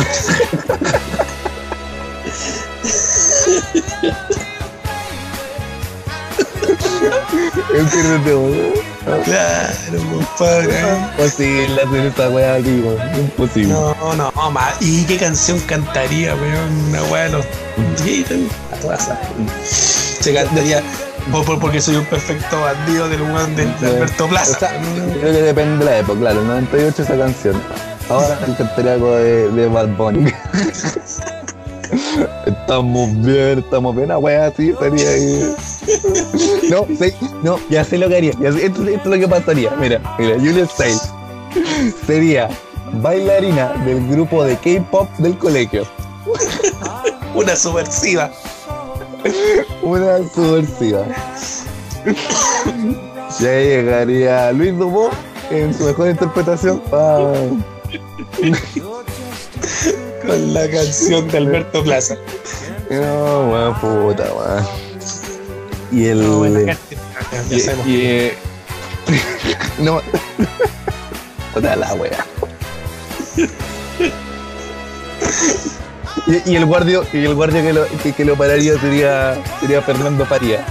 pierde weón Claro, compadre. imposible hacer esta weá aquí weón imposible No, no, ma. ¿Y qué canción cantaría, weón? Una weá de los esas. Se cantaría porque soy un perfecto bandido del weón del de Alberto Plaza. O sea, creo que depende de la época claro el 98 esa canción ahora me encantaría algo de, de Bad Bunny Estamos bien, estamos bien, una wea así estaría ahí. No, sí, no, ya sé lo que haría. ya sé, esto, esto es lo que pasaría. Mira, mira, Julia Stiles sería bailarina del grupo de K-pop del colegio. Una subversiva. Una subversiva. Y ahí llegaría Luis Dubó en su mejor interpretación. Con la canción de Alberto Plaza. no, weón, puta, weón. Y el. No. Ya y, eh, no. Puta la wea. Y, y el guardia, y el guardia que lo, que, que lo pararía sería, sería Fernando Faría.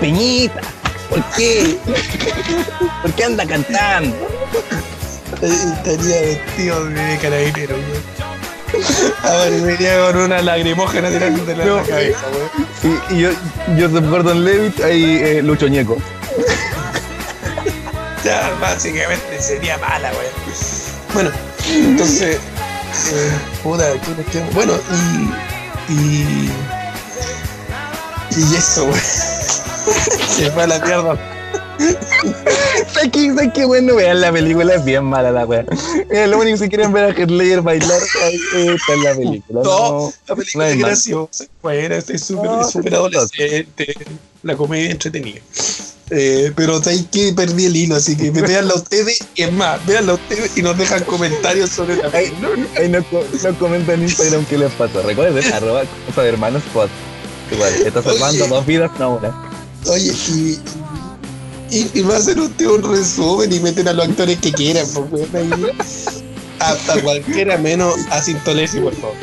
Peñita, ¿por qué? ¿Por qué anda cantando? Estaría vestido de carabinero, weón. Ahora venía con una lagrimógena tirando de la No. cabeza, weón. Y, y yo, Joseph Gordon Levitt, ahí eh, Lucho Ñeco. Ya, básicamente sería mala, weón. Bueno, entonces. eh, puta, ¿qué cuestión? Bueno, y. Y. Y eso, weón. Se fue a la mierda. ¿Sabes qué? ¿Sabes qué? Bueno, vean la película, es bien mala la wea. Mira, lo único que si quieren ver a Ledger bailar, está en la película. No, la película es graciosa. Este es súper No, sí, adolescente. La comedia entretenida. Eh, pero hay que perdí el hilo, así que véanla ustedes y es más, véanla ustedes y nos dejan comentarios sobre la Ahí, nos, nos comentan en Instagram qué les pasó. Recuerden, arroba cosa de hermanos pod. Igual, estás salvando dos vidas, no una. Oye, y, y, y va a hacer usted un resumen y meten a los actores que quieran, ahí. Hasta cualquiera menos a Sintolesi, por favor.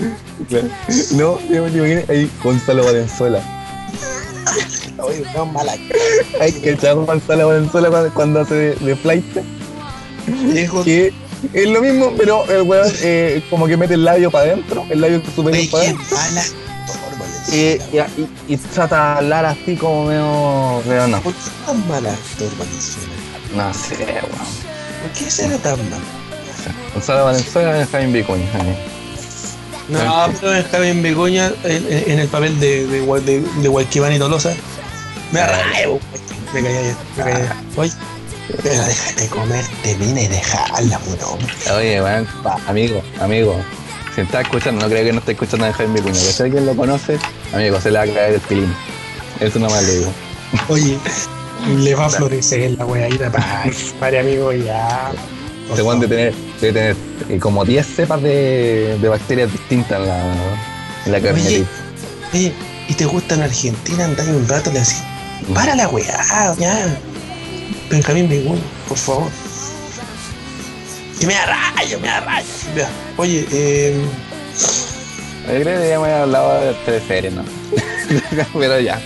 No, yo me imaginé ahí Gonzalo Valenzuela. Oye, no, mala. Hay que echar Gonzalo Valenzuela cuando, hace de, de flight. Que es lo mismo, pero el weón eh, como que mete el labio para adentro, el labio superior para adentro. Valenzuela. Eh, y, y- y trata de hablar así como medio. Pero no. ¿Por qué tan mal actor, Valenzuela? No sé, weón. ¿Por qué será tan mal? Gonzalo Valenzuela es Jaime Vicuña. No, pero en Javier Begoña, en, en el papel de, de, de, de y Tolosa, me arraigo. Me me caía bien. Oye, pero déjate comerte mina y dejarla, weón. Oye, weón, pa, amigo, amigo. Si está escuchando, no creo que no esté escuchando a Jaime Vicuña. Que si alguien lo conoce, amigo, se le va a caer el pilín. Eso nomás le digo. Oye, le va a florecer la weadita para pare amigo ya. Por Este weón de favor. tener, debe tener eh, como 10 cepas de, de bacterias distintas en la, en la carne. Oye, oye, ¿y te gusta en Argentina? Andá ahí un rato le decís, para la weá, ya. Benjamín Begoña, por favor. Que me arrayo, me arrayo. Ya. Oye, eh, Yo creo que ya me había hablado de teleseries, ¿no? Pero ya.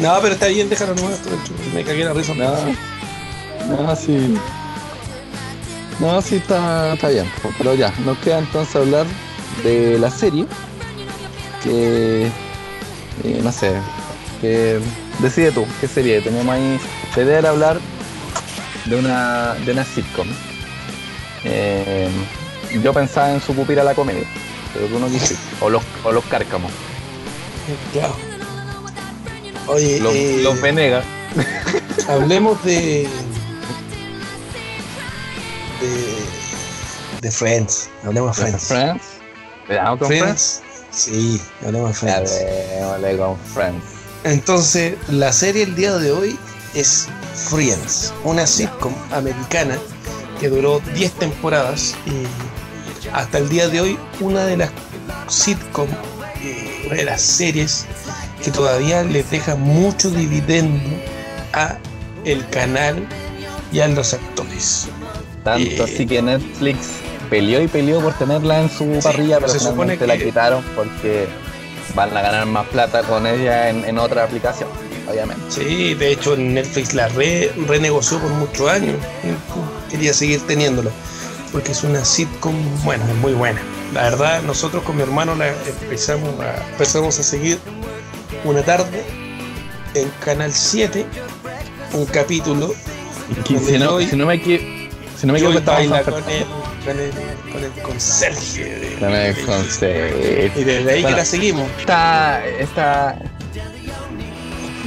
no, pero está bien, déjalo nomás. Me cagué la risa. No, no, sí. No, sí está, está bien. Pero ya, nos queda entonces hablar de la serie. Que. eh, no sé. Que. Decide tú, ¿qué serie? Tenemos ahí. Idea era hablar de una, de una sitcom. Eh, yo pensaba en su pupila la comedia, pero tú no quisiste. O los, o los cárcamos. Claro. Oye, Los, eh, los Venegas. hablemos de, de. de Friends. Hablemos de Friends. Friends. ¿Le damos con Friends? Sí, hablemos de Friends. démosle con Friends. Entonces, la serie el día de hoy es Friends, una sitcom americana que duró 10 temporadas y hasta el día de hoy una de las sitcom, eh, una de las series que todavía les deja mucho dividendo a el canal y a los actores. Tanto así que Netflix peleó y peleó por tenerla en su parrilla, pero se supone la quitaron porque van a ganar más plata con ella en, en otra aplicación, obviamente. Sí, de hecho Netflix la re- renegoció por muchos años. y Quería seguir teniéndola. Porque es una sitcom, bueno, es muy buena. La verdad, nosotros con mi hermano la empezamos a, empezamos a seguir una tarde en Canal 7, un capítulo. Si, no, si no me equi- si no me equivoco, baila estamos con el, con el, con el conserje. de- Con el concepto. Y desde ahí Bueno. que la seguimos. Esta, esta,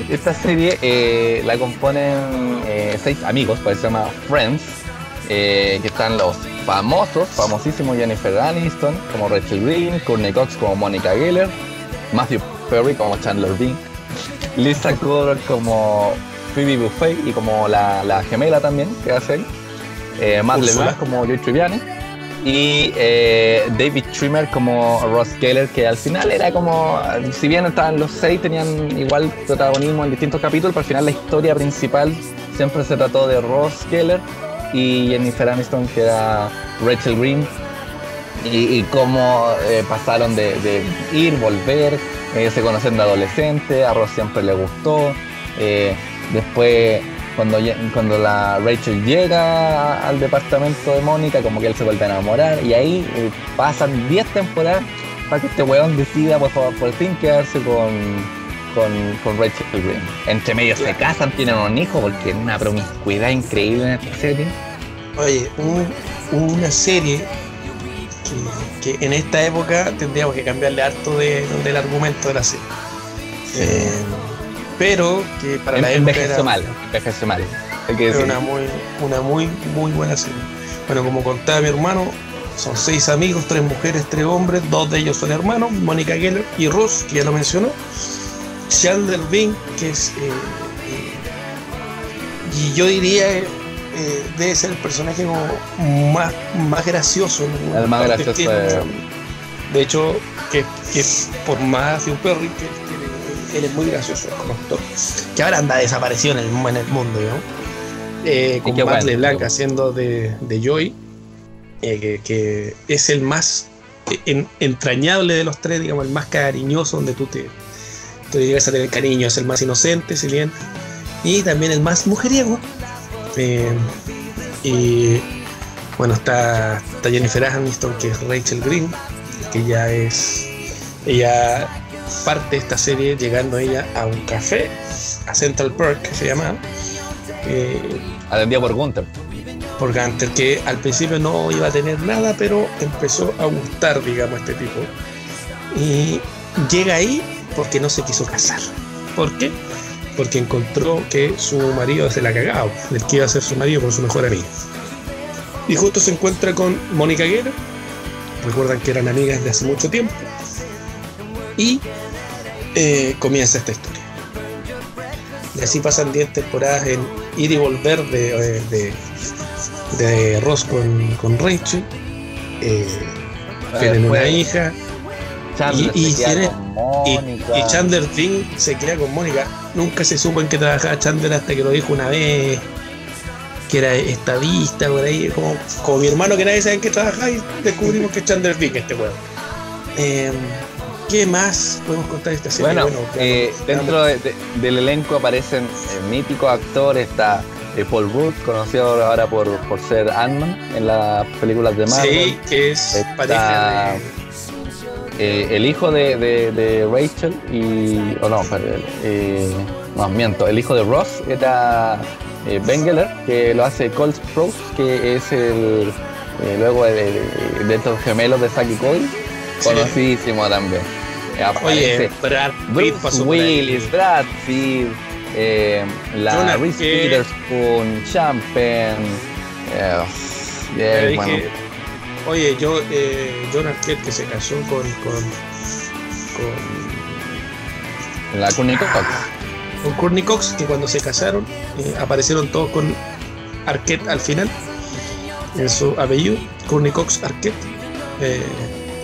esta serie eh, la componen eh, seis amigos, pues se llama Friends, eh, que están los famosos, famosísimos Jennifer Aniston, como Rachel Green, Courtney Cox como Monica Geller, Matthew Perry como Chandler Bing, Lisa Kudrow como Phoebe Buffet y como la, la gemela también que hace ahí, eh, Matt. LeBlanc como Joey Tribbiani y eh, David Trimmer como Ross Geller, que al final era como, si bien estaban los seis, tenían igual protagonismo en distintos capítulos, pero al final la historia principal siempre se trató de Ross Geller y Jennifer Aniston, que era Rachel Green, y, y cómo eh, pasaron de, de ir, volver, eh, se conocen de adolescente, a Ross siempre le gustó, después cuando, cuando la Rachel llega al departamento de Mónica, como que él se vuelve a enamorar y ahí eh, pasan 10 temporadas para que este weón decida por, favor, por fin quedarse con, con, con Rachel Green. Entre medio se casan, tienen un hijo porque es una promiscuidad increíble en esta serie. Oye, un- una serie que, que en esta época tendríamos que cambiarle harto de- del argumento de la serie. Eh, pero que para la época envejeció era, mal, envejeció mal. Hay que era decir. una muy, una muy, muy buena serie. Bueno, como contaba mi hermano, son seis amigos, tres mujeres, tres hombres, dos de ellos son hermanos, Mónica Geller y Ross, que ya lo mencionó, Chandler Bing, que es eh, eh, y yo diría eh, debe ser el personaje como más, más gracioso. ¿no? El más gracioso de hecho, que, que por más de un Perry, que, que él es muy gracioso como actor. Que ahora anda desaparecido en el, en el mundo, ¿no? Eh, con Matt bueno. LeBlanc haciendo de, de Joy, eh, que, que es el más en- entrañable de los tres, digamos, el más cariñoso, donde tú te, te llegas a tener cariño, es el más inocente, si bien, y también el más mujeriego. Eh, y bueno, está, está Jennifer Aniston, que es Rachel Green, que ya es. Ella parte de esta serie llegando ella a un café, a Central Park, que se llama. eh, Atendida por Gunther. por Gunter, que al principio no iba a tener nada, pero empezó a gustar, digamos, este tipo. Y llega ahí porque no se quiso casar. ¿Por qué? Porque encontró que su marido se la cagaba, el que iba a ser su marido por su mejor amigo. Y justo se encuentra con Mónica Guerra, recuerdan que eran amigas de hace mucho tiempo, y eh, comienza esta historia. Y así pasan 10 temporadas en ir y volver de, de, de Ross con, con Rachel. Eh, tienen una hija. Chandler Y- tiene- Y, Chandler Bing se queda con Mónica. Nunca se supo en qué trabajaba Chandler hasta que lo dijo una vez. Que era estadista por ahí. Como, como mi hermano que nadie sabe en qué trabajaba y descubrimos que es Chandler Bing este weón. Eh, ¿Qué más podemos contar de esta serie? Bueno, eh, dentro de- de- del elenco aparecen eh, míticos actores, está eh, Paul Rudd, conocido ahora por, por ser Ant-Man en las películas de Marvel. Sí, que es Está- pareja de. Eh, el hijo de, de- de Rachel y. O no, eh, miento. El hijo de Ross era eh, Ben Geller, que lo hace Cole Sprouse, que es el. luego de, estos gemelos de Saki Sí. conocidísimo también. Eh, Oye, Brad Pitt Bruce. Willis, Brad Pitt, eh, la Reese Hill. Witherspoon, Champagne. eh, Ya eh, dije, bueno, Oye, yo, eh, John Arquette que se casó con. con. con, la Courtney Cox. con Courtney Cox, que cuando se casaron eh, aparecieron todos con Arquette al final, en su apellido, Courtney Cox Arquette. eh,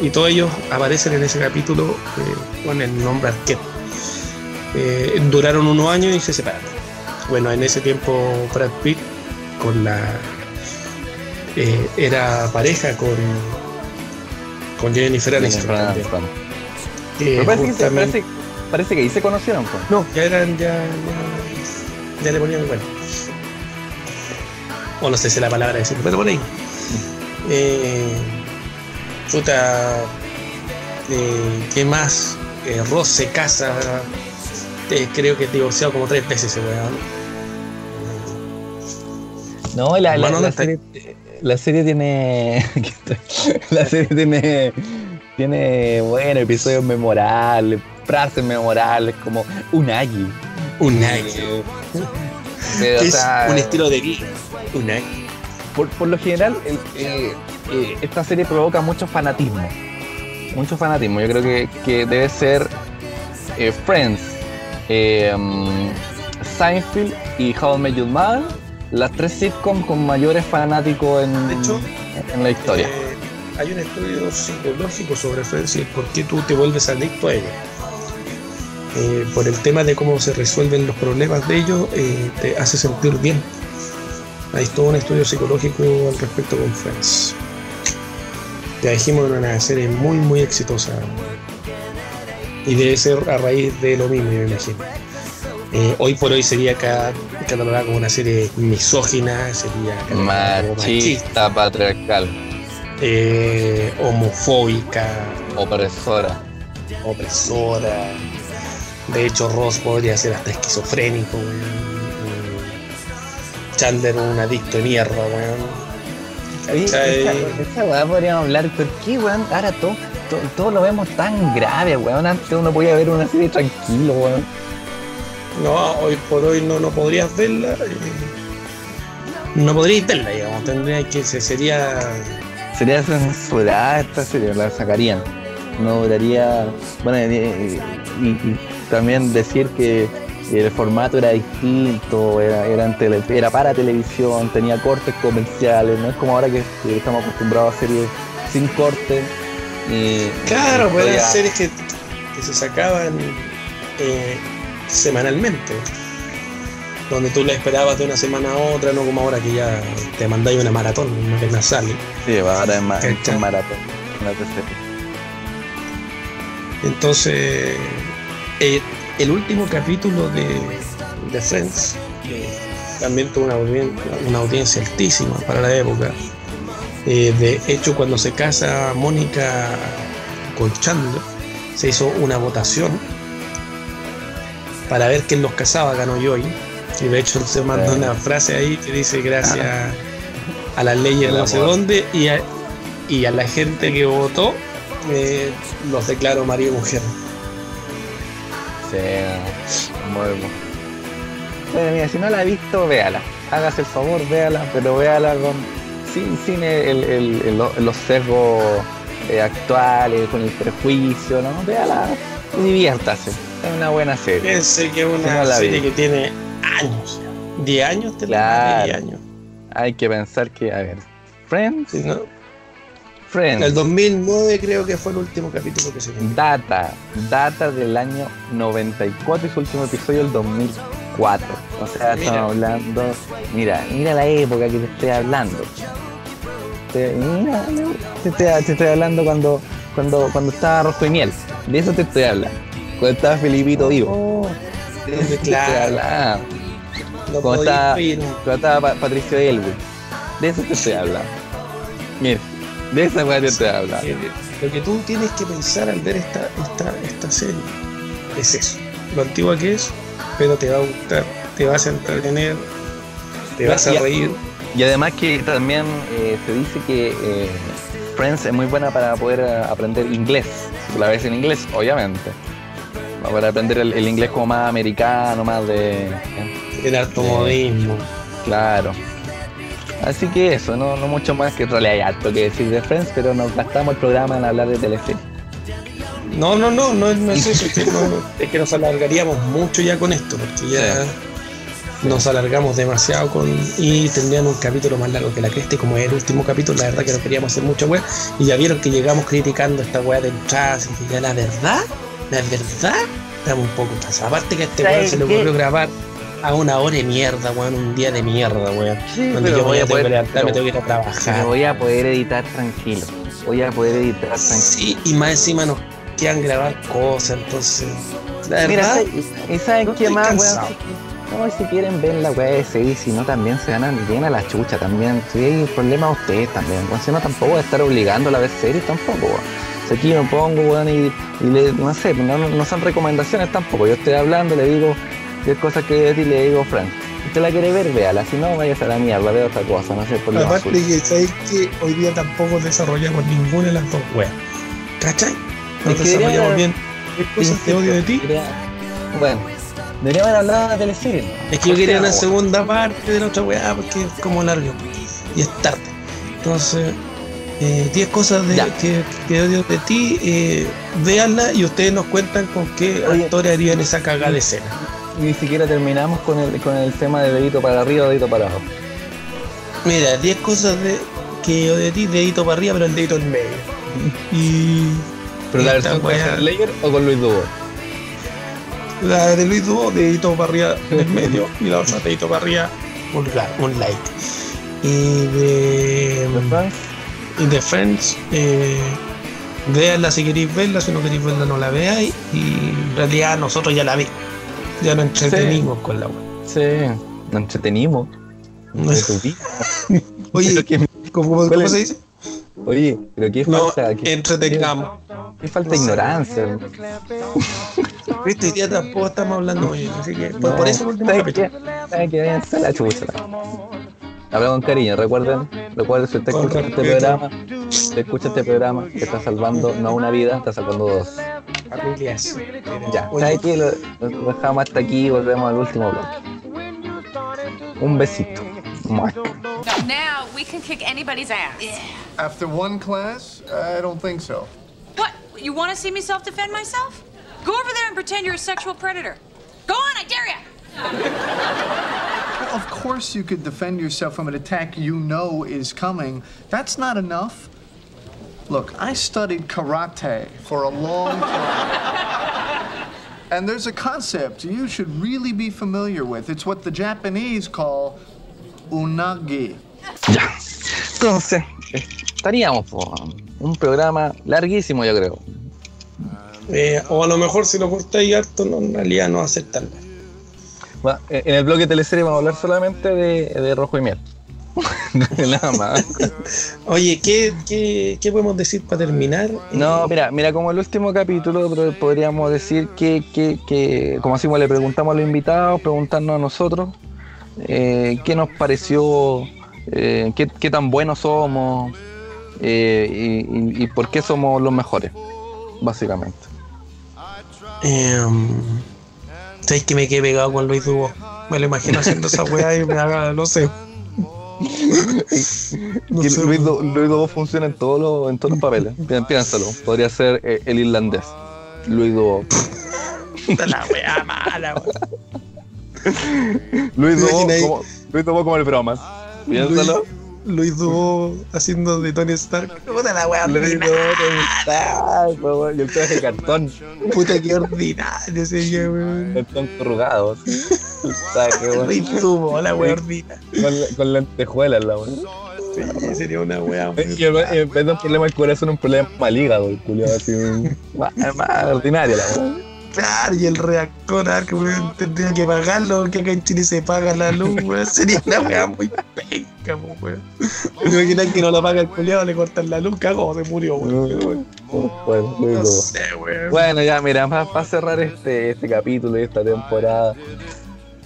y todos ellos aparecen en ese capítulo eh, con el nombre Arquette. Eh, duraron unos años y se separaron. Bueno, en ese tiempo Brad Pitt con la eh, era pareja con con Jennifer Aniston Pero parece, que, justamente- parece, parece que ahí se conocieron. pues. no, ya eran, ya, ya, ya le ponían bueno. O no sé si la palabra decir, pero por ahí. Eh, puta, eh, ¿qué más? Eh, Ross se casa, eh, creo que divorciado como tres veces ese weón. No, la, la- Hermano, la ¿dónde serie, la serie tiene. la serie tiene. Tiene, bueno, episodios memorables, frases memorables, como Unagi. Unagi. Pero, o es sea, un estilo de vida. Unagi. Por, por lo general, el- eh, eh, esta serie provoca mucho fanatismo. Mucho fanatismo. Yo creo que, que debe ser eh, Friends, mm, Seinfeld y How I Met Your Mother, las tres sitcoms con mayores fanáticos en, De hecho, en la historia. Hay un estudio psicológico sobre Friends y el por qué tú te vuelves adicto a ellos. Eh, por el tema de cómo se resuelven los problemas de ellos, eh, te hace sentir bien. Hay todo un estudio psicológico al respecto con Friends. Ya dijimos, era una serie muy, muy exitosa. Y debe ser a raíz de lo mismo, yo me imagino. Eh, hoy por hoy sería ca- catalogada como una serie misógina, sería como Machista, patriarcal, eh, homofóbica, opresora. opresora. De hecho, Ross podría ser hasta esquizofrénico. Chandler un adicto de mierda, weón. Esa, esa weá podríamos hablar, ¿por qué, weón? Ahora todo, todo, todo lo vemos tan grave, weón. Antes uno podía ver una serie tranquilo, weón. No, hoy por hoy no, no podrías verla. eh, No podríais verla, digamos. Tendría que se sería. Sería censurada esta serie, la sacarían. No duraría. Bueno, y, y- y también decir que el formato era distinto, era, era, en tele- era para televisión, tenía cortes comerciales, no es como ahora que, que estamos acostumbrados a series sin corte. Y, Claro, pues eran series que, que se sacaban eh, semanalmente. Donde tú la esperabas de una semana a otra, no como ahora que ya te mandáis una maratón, una vez sale. Sí, ahora es es maratón. tercera. Entonces, eh, el último capítulo de, de Friends eh, también tuvo una, audien- una audiencia altísima para la época. Eh, de hecho, cuando se casa Mónica con Chandler, se hizo una votación para ver quién los casaba, ganó Joy. Y de hecho, se mandó una frase ahí que dice: Gracias a las leyes no sé dónde y a, y a la gente que votó, eh, los declaro marido y mujer. Muy bueno. Mira, si no la ha visto, véala. Hágase el favor, véala, pero véala con, sin, sin el, el- el- lo- los sesgos eh, actuales, con el prejuicio, ¿no? Véala y diviértase. Es una buena serie. Piense que es una no la serie vi. que tiene años. 10 años, te Claro. 10 años. Hay que pensar que, a ver, Friends, Sí, ¿no? Friends, El 2009 creo que fue el último capítulo que se vio. data, data del año 94 y su último episodio el 2004. O sea, Mira. estamos hablando, mira, mira la época que te estoy hablando. Te, mira, te estoy, te estoy hablando cuando, cuando, cuando estaba Rojo y Miel. De eso te estoy hablando. Cuando estaba Felipito vivo. De eso te estoy Claro. hablando. No ¿Cómo podía está? ir. Cuando estaba Pa- Patricio Elwood. De eso te estoy hablando. Mira, de esa weá te. Eh, Lo que tú tienes que pensar al ver esta, esta, esta serie es eso. Lo antigua que es, pero te va a gustar, te vas a entretener, te vas a reír. Y además que también eh, se dice que eh, Friends es muy buena para poder eh, aprender inglés. La ves en inglés, obviamente. Para aprender el, el inglés como más americano, más de... Tiene harto Sí. modismo. Claro. Así que eso, no, no mucho más que en realidad hay harto que decir de Friends, pero nos gastamos el programa en hablar de teleseries. No, no, no, no, no es eso, es que, no- es que nos alargaríamos mucho ya con esto, porque ya nos alargamos demasiado con y tendrían un capítulo más largo que la cresta, y como es el último capítulo, la verdad que no queríamos hacer mucha weá, y ya vieron que llegamos criticando esta weá de entradas, y que ya la verdad, la verdad, estamos un poco cansados. Aparte que a este weón ¿Sabes se le ocurrió grabar a una hora de mierda, weón, un día de mierda, weón. Donde pero yo voy a poder- levantarme, pero- tengo que ir a trabajar. voy a poder editar tranquilo. Voy a poder editar tranquilo. Sí, y más encima nos quedan grabar cosas, entonces. La Mira, verdad, ¿y saben no qué más, cansado. weón? No, si quieren ver la weá de serie, si no también se ganan bien a la chucha también. Si hay problemas ustedes también, weón. Si no tampoco voy a estar obligando a ver series tampoco, weón. Si aquí me pongo, weón, y, y le, no sé, no, no- no son recomendaciones tampoco. Yo estoy hablando, le digo qué cosas que decir, le digo, Frank. Si usted la quiere ver, véala. Si no, vaya a la mierda, vea otra cosa, no sé por qué. Aparte que sabéis que hoy día tampoco desarrollamos ninguna de las dos weas. ¿Cachai? No Es que desarrollamos debería- bien. ¿Qué cosas te odio de ti? Bueno, deberíamos haber hablado de la teleserie. Es que yo quería una segunda parte de la otra weá porque es como largo y es tarde. Entonces, eh, 10 cosas de, que, que odio de ti, eh, véanla y ustedes nos cuentan con qué Oye. actores harían esa cagada de escena. Ni siquiera terminamos con el, con el tema de dedito para arriba o dedito para abajo. Mira, 10 cosas de, que odio de ti, dedito para arriba, pero el dedito en medio. Y. ¿Pero la versión con weá- Slayer o con Luis Dubois? La de Luis Dubo, dedito para arriba en el medio y la otra dedito para arriba, un, un like. Y de, y de Friends, eh, véanla si queréis verla, si no queréis verla no la veáis. Y en realidad nosotros ya la vi. Ya nos entretenimos con la weá. Sí, nos entretenimos. Oye, que- ¿cómo, ¿Cuál cómo se dice? Oye, pero qué No, falta, qué, entretengamos. qué falta de ignorancia. Viste, hoy día tampoco estamos hablando bien, así que por, No, por eso el último ¿sabes capítulo. qué? ¿Sabes qué? Váyanse a la chucha. Habla con cariño, recuerden, recuerden si usted escucha este programa, si escucha este programa, que está salvando no una vida, está salvando dos. Familias. Ya, ¿sabes qué? Lo, lo dejamos hasta aquí y volvemos al último bloque. Un besito. Mua. Now we can kick anybody's ass. After one class, I don't think so. What? You want to see me self defend myself? Go over there and pretend you're a sexual predator. Go on, I dare ya! Well, of course, you could defend yourself from an attack you know is coming. That's not enough. Look, I studied karate for a long time. and there's a concept you should really be familiar with. It's what the Japanese call unagi. Ya. Entonces, estaríamos por un programa larguísimo, yo creo. eh, o a lo mejor si lo cortáis harto, no, en realidad no aceptan. Va, En el bloque de teleserie vamos a hablar solamente de, de rojo y miel. Nada más. Oye, ¿qué, qué, qué podemos decir para terminar? No, Eh, mira, mira, como el último capítulo podríamos decir que, que, que como así le preguntamos a los invitados, preguntarnos a nosotros eh, qué nos pareció, eh, qué, qué tan buenos somos eh, y, y- y por qué somos los mejores, básicamente. Em, ¿Sabes que me quedé pegado con Luis Dubo? Me lo imagino haciendo esa weá y me haga, no sé. No Que sé, Luis, Do- Luis Dubo funciona en todos los, en todos los papeles. Pi- Piénsalo, podría ser eh, el irlandés. Luis Dubo. la weá mala, weón. Luis ¿Te Dubo como, Luis Dubo como el bromas. Piénsalo. Luis Dubo haciendo de Tony Stark. Puta la weá Luis ordinaria. Tony Stark, weón, y el traje de cartón. Puta que ordinario sería, weón. Cartón corrugado. Luis Dubo, la weá ordinaria. con, con lentejuelas, la weón. Sí, sería una weá. muy- Y en vez de un problema del corazón, un problema al hígado, el culiado así. un- Más, más ordinaria la weón. Claro, y el reactor, ah, que weón tendría que pagarlo, porque acá en Chile se paga la luz, weón. Sería una weá muy penca, weón. ¿Te imaginas que no lo paga el culiado, le cortan la luz, cagó, se murió, weón. Bueno, No sé, weón. Bueno, ya, mira, para cerrar este, este capítulo y esta temporada,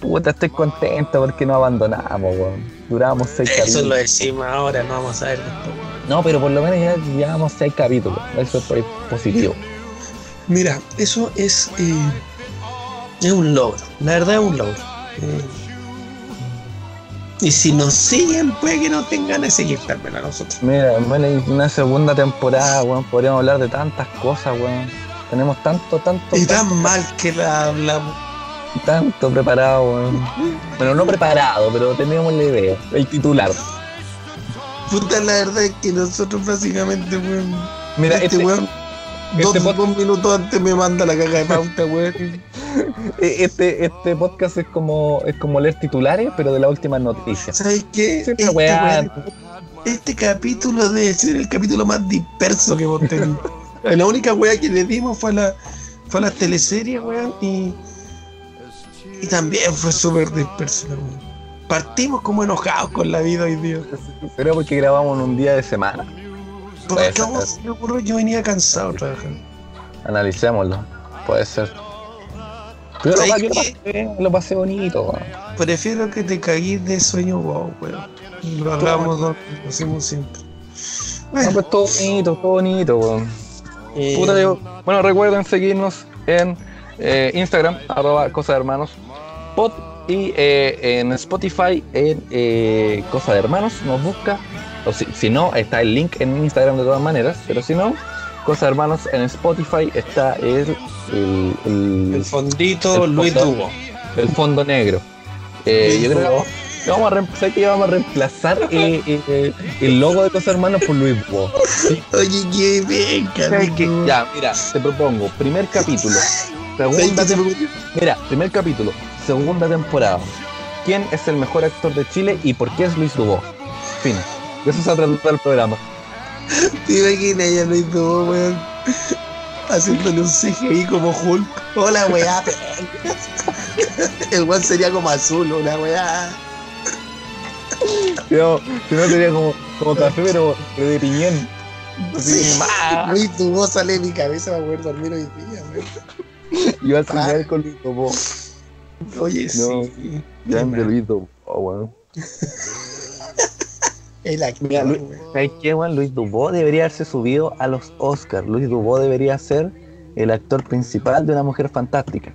puta, estoy contento porque no abandonamos, weón. Duramos seis Eso capítulos. lo decimos ahora, no vamos a ver después. No, pero por lo menos ya llevamos seis capítulos. Eso es positivo. Mira, eso es, eh, es un logro. La verdad es un logro. Eh, y si nos siguen, puede que no tengan ese seguir a nosotros. Mira, bueno, y una segunda temporada, weón, podríamos hablar de tantas cosas, weón. Tenemos tanto, tanto, Y tan tanto, mal que la hablamos. tanto preparado, weón. Bueno, no preparado, pero teníamos la idea. El titular. Puta, la verdad es que nosotros básicamente, weón. Mira, este, este, weón, este dos, dos minutos antes me manda la caga de pauta, weón. eh, este, este podcast es como, es como leer titulares, pero de las últimas noticias. ¿Sabes qué? Este, weón. este capítulo debe ser el capítulo más disperso que hemos tenido. la única weá que le dimos fue a la, fue a la teleserie, weón, y, y también fue súper disperso, weón. Partimos como enojados con la vida hoy día. Pero porque grabamos en un día de semana. Porque Puede ¿cómo ser. ocurrió? Yo venía cansado de trabajar. Analicémoslo. Puede ser. Pero ¿Sabes pa, que lo, pasé, lo pasé bonito, weón. Prefiero que te cagues de sueño, wow, weón. Lo hagamos, lo hacemos siempre. No, Bueno, pues todo bonito, todo bonito, weón. eh, Puta, digo, bueno, recuerden seguirnos en eh, Instagram, arroba Cosa de Hermanos Pod, y eh, en Spotify, en eh, Cosa de Hermanos, nos busca. O si, si no, está el link en Instagram de todas maneras, pero si no, Cosa Hermanos en Spotify está el, el, el- el fondito el Luis fondo- Dubo. el fondo negro. Eh, yo creo Dubo. que vamos a, reem- ¿sabes qué? vamos a reemplazar eh, eh, eh, el logo de Cosa Hermanos por Luis Bo. Oye, qué bien. Ya, mira, te propongo, primer capítulo, segunda Mira, primer capítulo, segunda temporada. ¿Quién es el mejor actor de Chile y por qué es Luis Dubó? Fin. De eso se ha tratado el programa. Te imaginas ya Luis Dubo, weón. Haciéndole un CGI como Hulk. Hola, weá. El weón sería como azul, una weá. No, si no sería como, como café, pero, pero de piñón. Sí, más. Luis, tu voz sale de mi cabeza para poder dormir hoy día, weón. Iba a soñar con Luis Dubó. Oye, No, sí. grande Luis Dubó, weón. El actor, Mira, Luis. ¿sabes qué, weón? Luis Dubó debería haberse subido a los Oscars. Luis Dubó debería ser el actor principal de una mujer fantástica.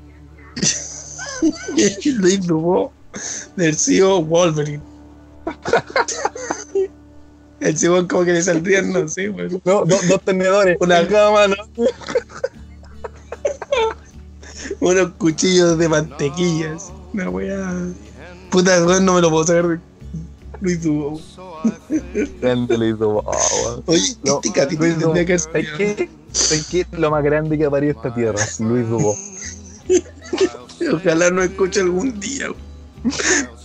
Luis Dubó del CEO Wolverine. El CEO como que le saldrían, no sé. No, no, dos tenedores. Una cama, ¿no? Unos cuchillos de mantequillas. Una weá. Puta, no me lo puedo sacar de Luis Dubó. Grande. Oye, No, este capítulo tendría que ¿Sabes haber qué? ¿Sabes qué? Lo más grande que ha parido esta tierra, Luis Dubó. Ojalá no escuche algún día.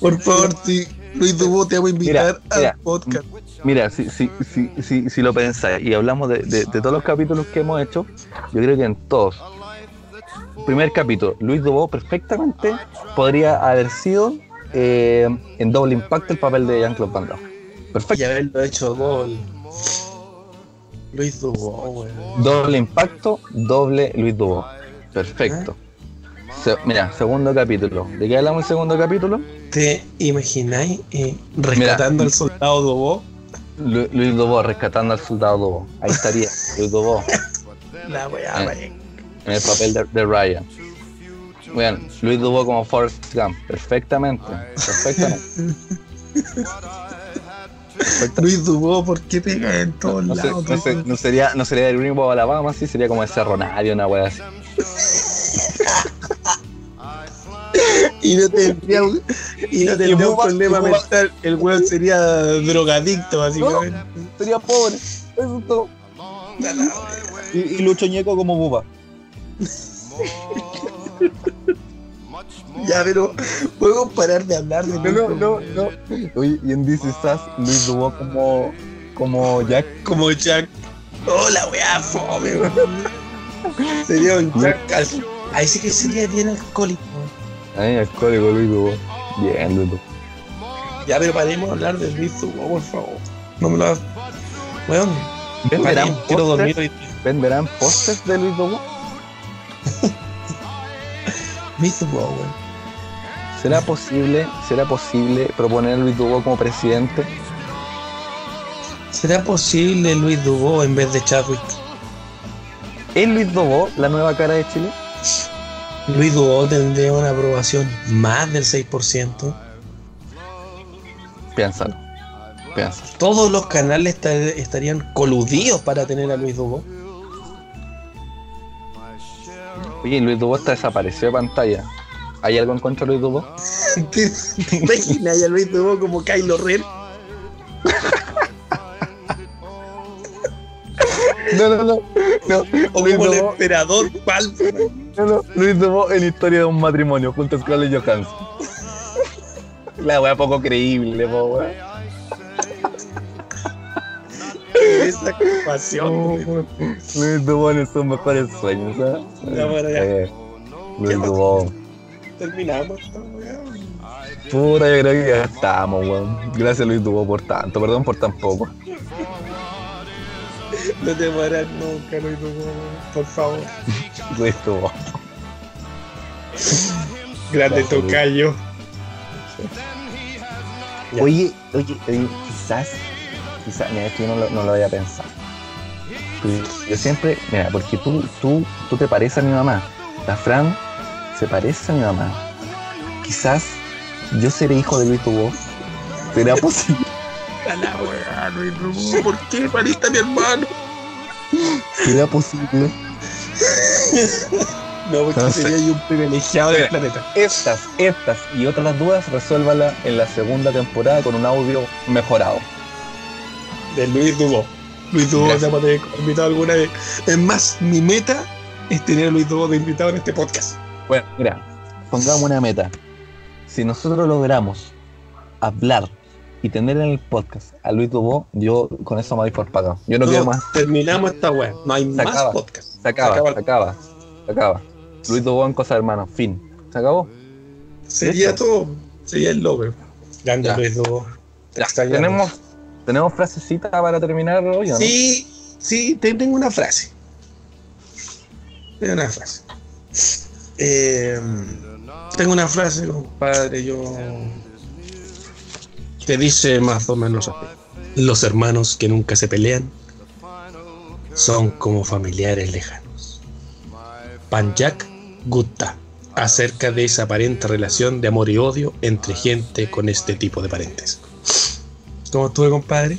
Por favor, si Luis Dubó te voy a invitar Mira, mira. al podcast. Mira, si, si, si, si, si lo pensáis y hablamos de, de- de todos los capítulos que hemos hecho, yo creo que en todos. Primer capítulo, Luis Dubó perfectamente podría haber sido eh, en doble impacto el papel de Jean-Claude Van Damme. Perfecto. Y haberlo hecho gol. Luis Dubó, weón. Doble impacto, doble Luis Dubó. Perfecto. Se- mira, segundo capítulo. ¿De qué hablamos el segundo capítulo? ¿Te imagináis eh, rescatando Mira. al soldado Dubó? Lu- Luis Dubó rescatando al soldado Dubó. Ahí estaría, Luis Dubó. La weá, Eh. weón. en el papel de, de Ryan. Bueno, Luis Dubó como Forrest Gump, perfectamente, perfectamente. Luis Dubó, ¿por qué pega en todos No, lados? no sería, no sería el único Alabama, sí, sería como ese Ronario, una wea así. Y no tendría un, y no Y tendría un Bubba- problema y mental. El weón sería drogadicto, básicamente. Sería pobre, eso es todo. Y, y Lucho Ñeco como Buba. Ya, pero podemos parar de hablar de No, no, no, no. Oye, y en This Is Us, Luis Dubó como, como Jack. Como Jack. Hola, weá, fome, weón. Sería un Jack. al- Ahí sí que sería bien alcohólico. Ay, alcohólico Luis Dubó. Bien, Luis Dubó. Ya, pero paremos de hablar de Luis Dubó, por favor. No me lo hagas. Weón, ¿Venderán paremos, quiero dormir pósters? ¿Venderán pósters de Luis Dubó? Luis Dubó, weón. ¿Será posible, será posible proponer a Luis Dubó como presidente? ¿Será posible Luis Dubó en vez de Chadwick? ¿Es Luis Dubó la nueva cara de Chile? Luis Dubó tendría una aprobación más del 6%. Piénsalo. Piénsalo. Todos los canales esta- estarían coludidos para tener a Luis Dubó. Oye, Luis Dubó está desaparecido de pantalla. ¿Hay algo en contra de Luis Dubó? ¿Te, te imaginas a Luis Dubó como Kylo Ren? No, no, no. no. O Luis como el emperador Palpatine. no, no. Luis Dubó en historia de un matrimonio junto a Scarlett Johansson. La wea poco creíble, po, wea. Esa ocupación. Luis Dubó en sus mejores sueños, ¿sabes? Ya, bueno, ya. Eh, Luis Dubó. Terminamos esta weá. Puta, yo creo que ya estamos, weón. Gracias Luis Dubó por tanto, perdón por tan poco. No te mueras nunca, Luis Dubó. Por favor. Luis Dubó. Grande tocayo. Ya. Oye, oye, oye, quizás, quizás, mira, esto yo no lo, no lo había pensado. Yo siempre, mira, porque tú, tú, tú te pareces a mi mamá. La Fran se parece a mi mamá. Quizás yo seré hijo de Luis Dubó. ¿Será posible? A la weá, Luis Dubó. ¿Por qué pariste a mi hermano? ¿Será posible? No, porque No sé. sería yo un privilegiado del planeta. Estas, estas y otras dudas, resuélvala en la segunda temporada con un audio mejorado. De Luis Dubó. Luis Dubó se tener invitado alguna vez. Es más, mi meta es tener a Luis Dubó de invitado en este podcast. Bueno, mira, pongamos una meta. Si nosotros logramos hablar y tener en el podcast a Luis Dubó, yo con eso me doy por pagado. Yo no, quiero más. Terminamos esta weá. No hay Se más acaba. podcast. Se acaba, Se acaba. se acaba, se acaba. Luis Dubón, Cosa de Hermanos. Fin. ¿Se acabó? Sería Listo. todo. Sería el López. Grande Ya. Luis Dubó. Tenemos, tenemos frasecita para terminar hoy, ¿o ¿no? Sí, sí, te- tengo una frase. Tengo una frase. Eh, tengo una frase, compadre, yo. Que dice más o menos así. Los hermanos que nunca se pelean son como familiares lejanos. Panjak Gupta, acerca de esa aparente relación de amor y odio entre gente con este tipo de parentesco. ¿Cómo estuve, compadre?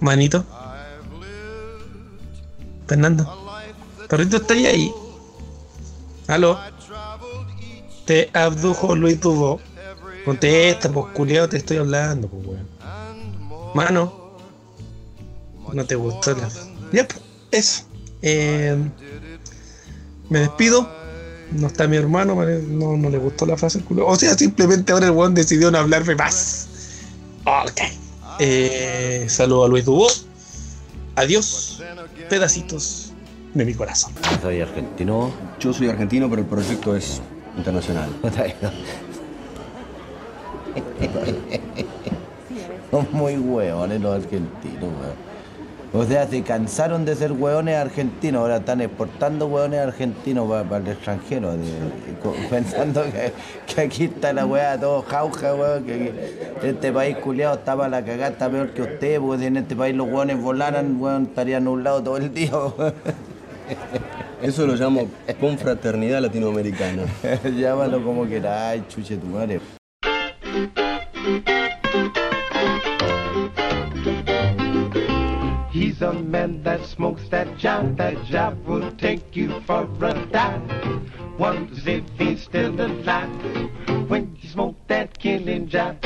Manito. Fernando. Perrito, ¿está ahí? ¿Aló? Te abdujo Luis Dubó. Contesta, pues culiao, te estoy hablando, pues weón. Mano. No te gustó la. Ya, pues, eso. Eh, me despido. No está mi hermano, no, no le gustó la frase. culo. O sea, simplemente ahora el weón decidió no hablarme más. Ok. Eh, saludo a Luis Dubó. Adiós. Pedacitos de mi corazón. Soy argentino. Yo soy argentino, pero el proyecto es internacional. Son muy hueones los argentinos, weón. O sea, se cansaron de ser hueones argentinos, ahora están exportando hueones argentinos para, el extranjero, de- pensando que, que aquí está la hueá todo jauja, weón, que, que este país culiado está para la cagada, está peor que usted, porque si en este país los hueones volaran, weón, estarían nublados todo el día, weón. Eso lo llamo confraternidad latinoamericana. Llámalo como queráis, chuche tu madre. He's a man that smokes that job. That job will take you for a dive. Wonders if he's still alive when you smoke that killing job.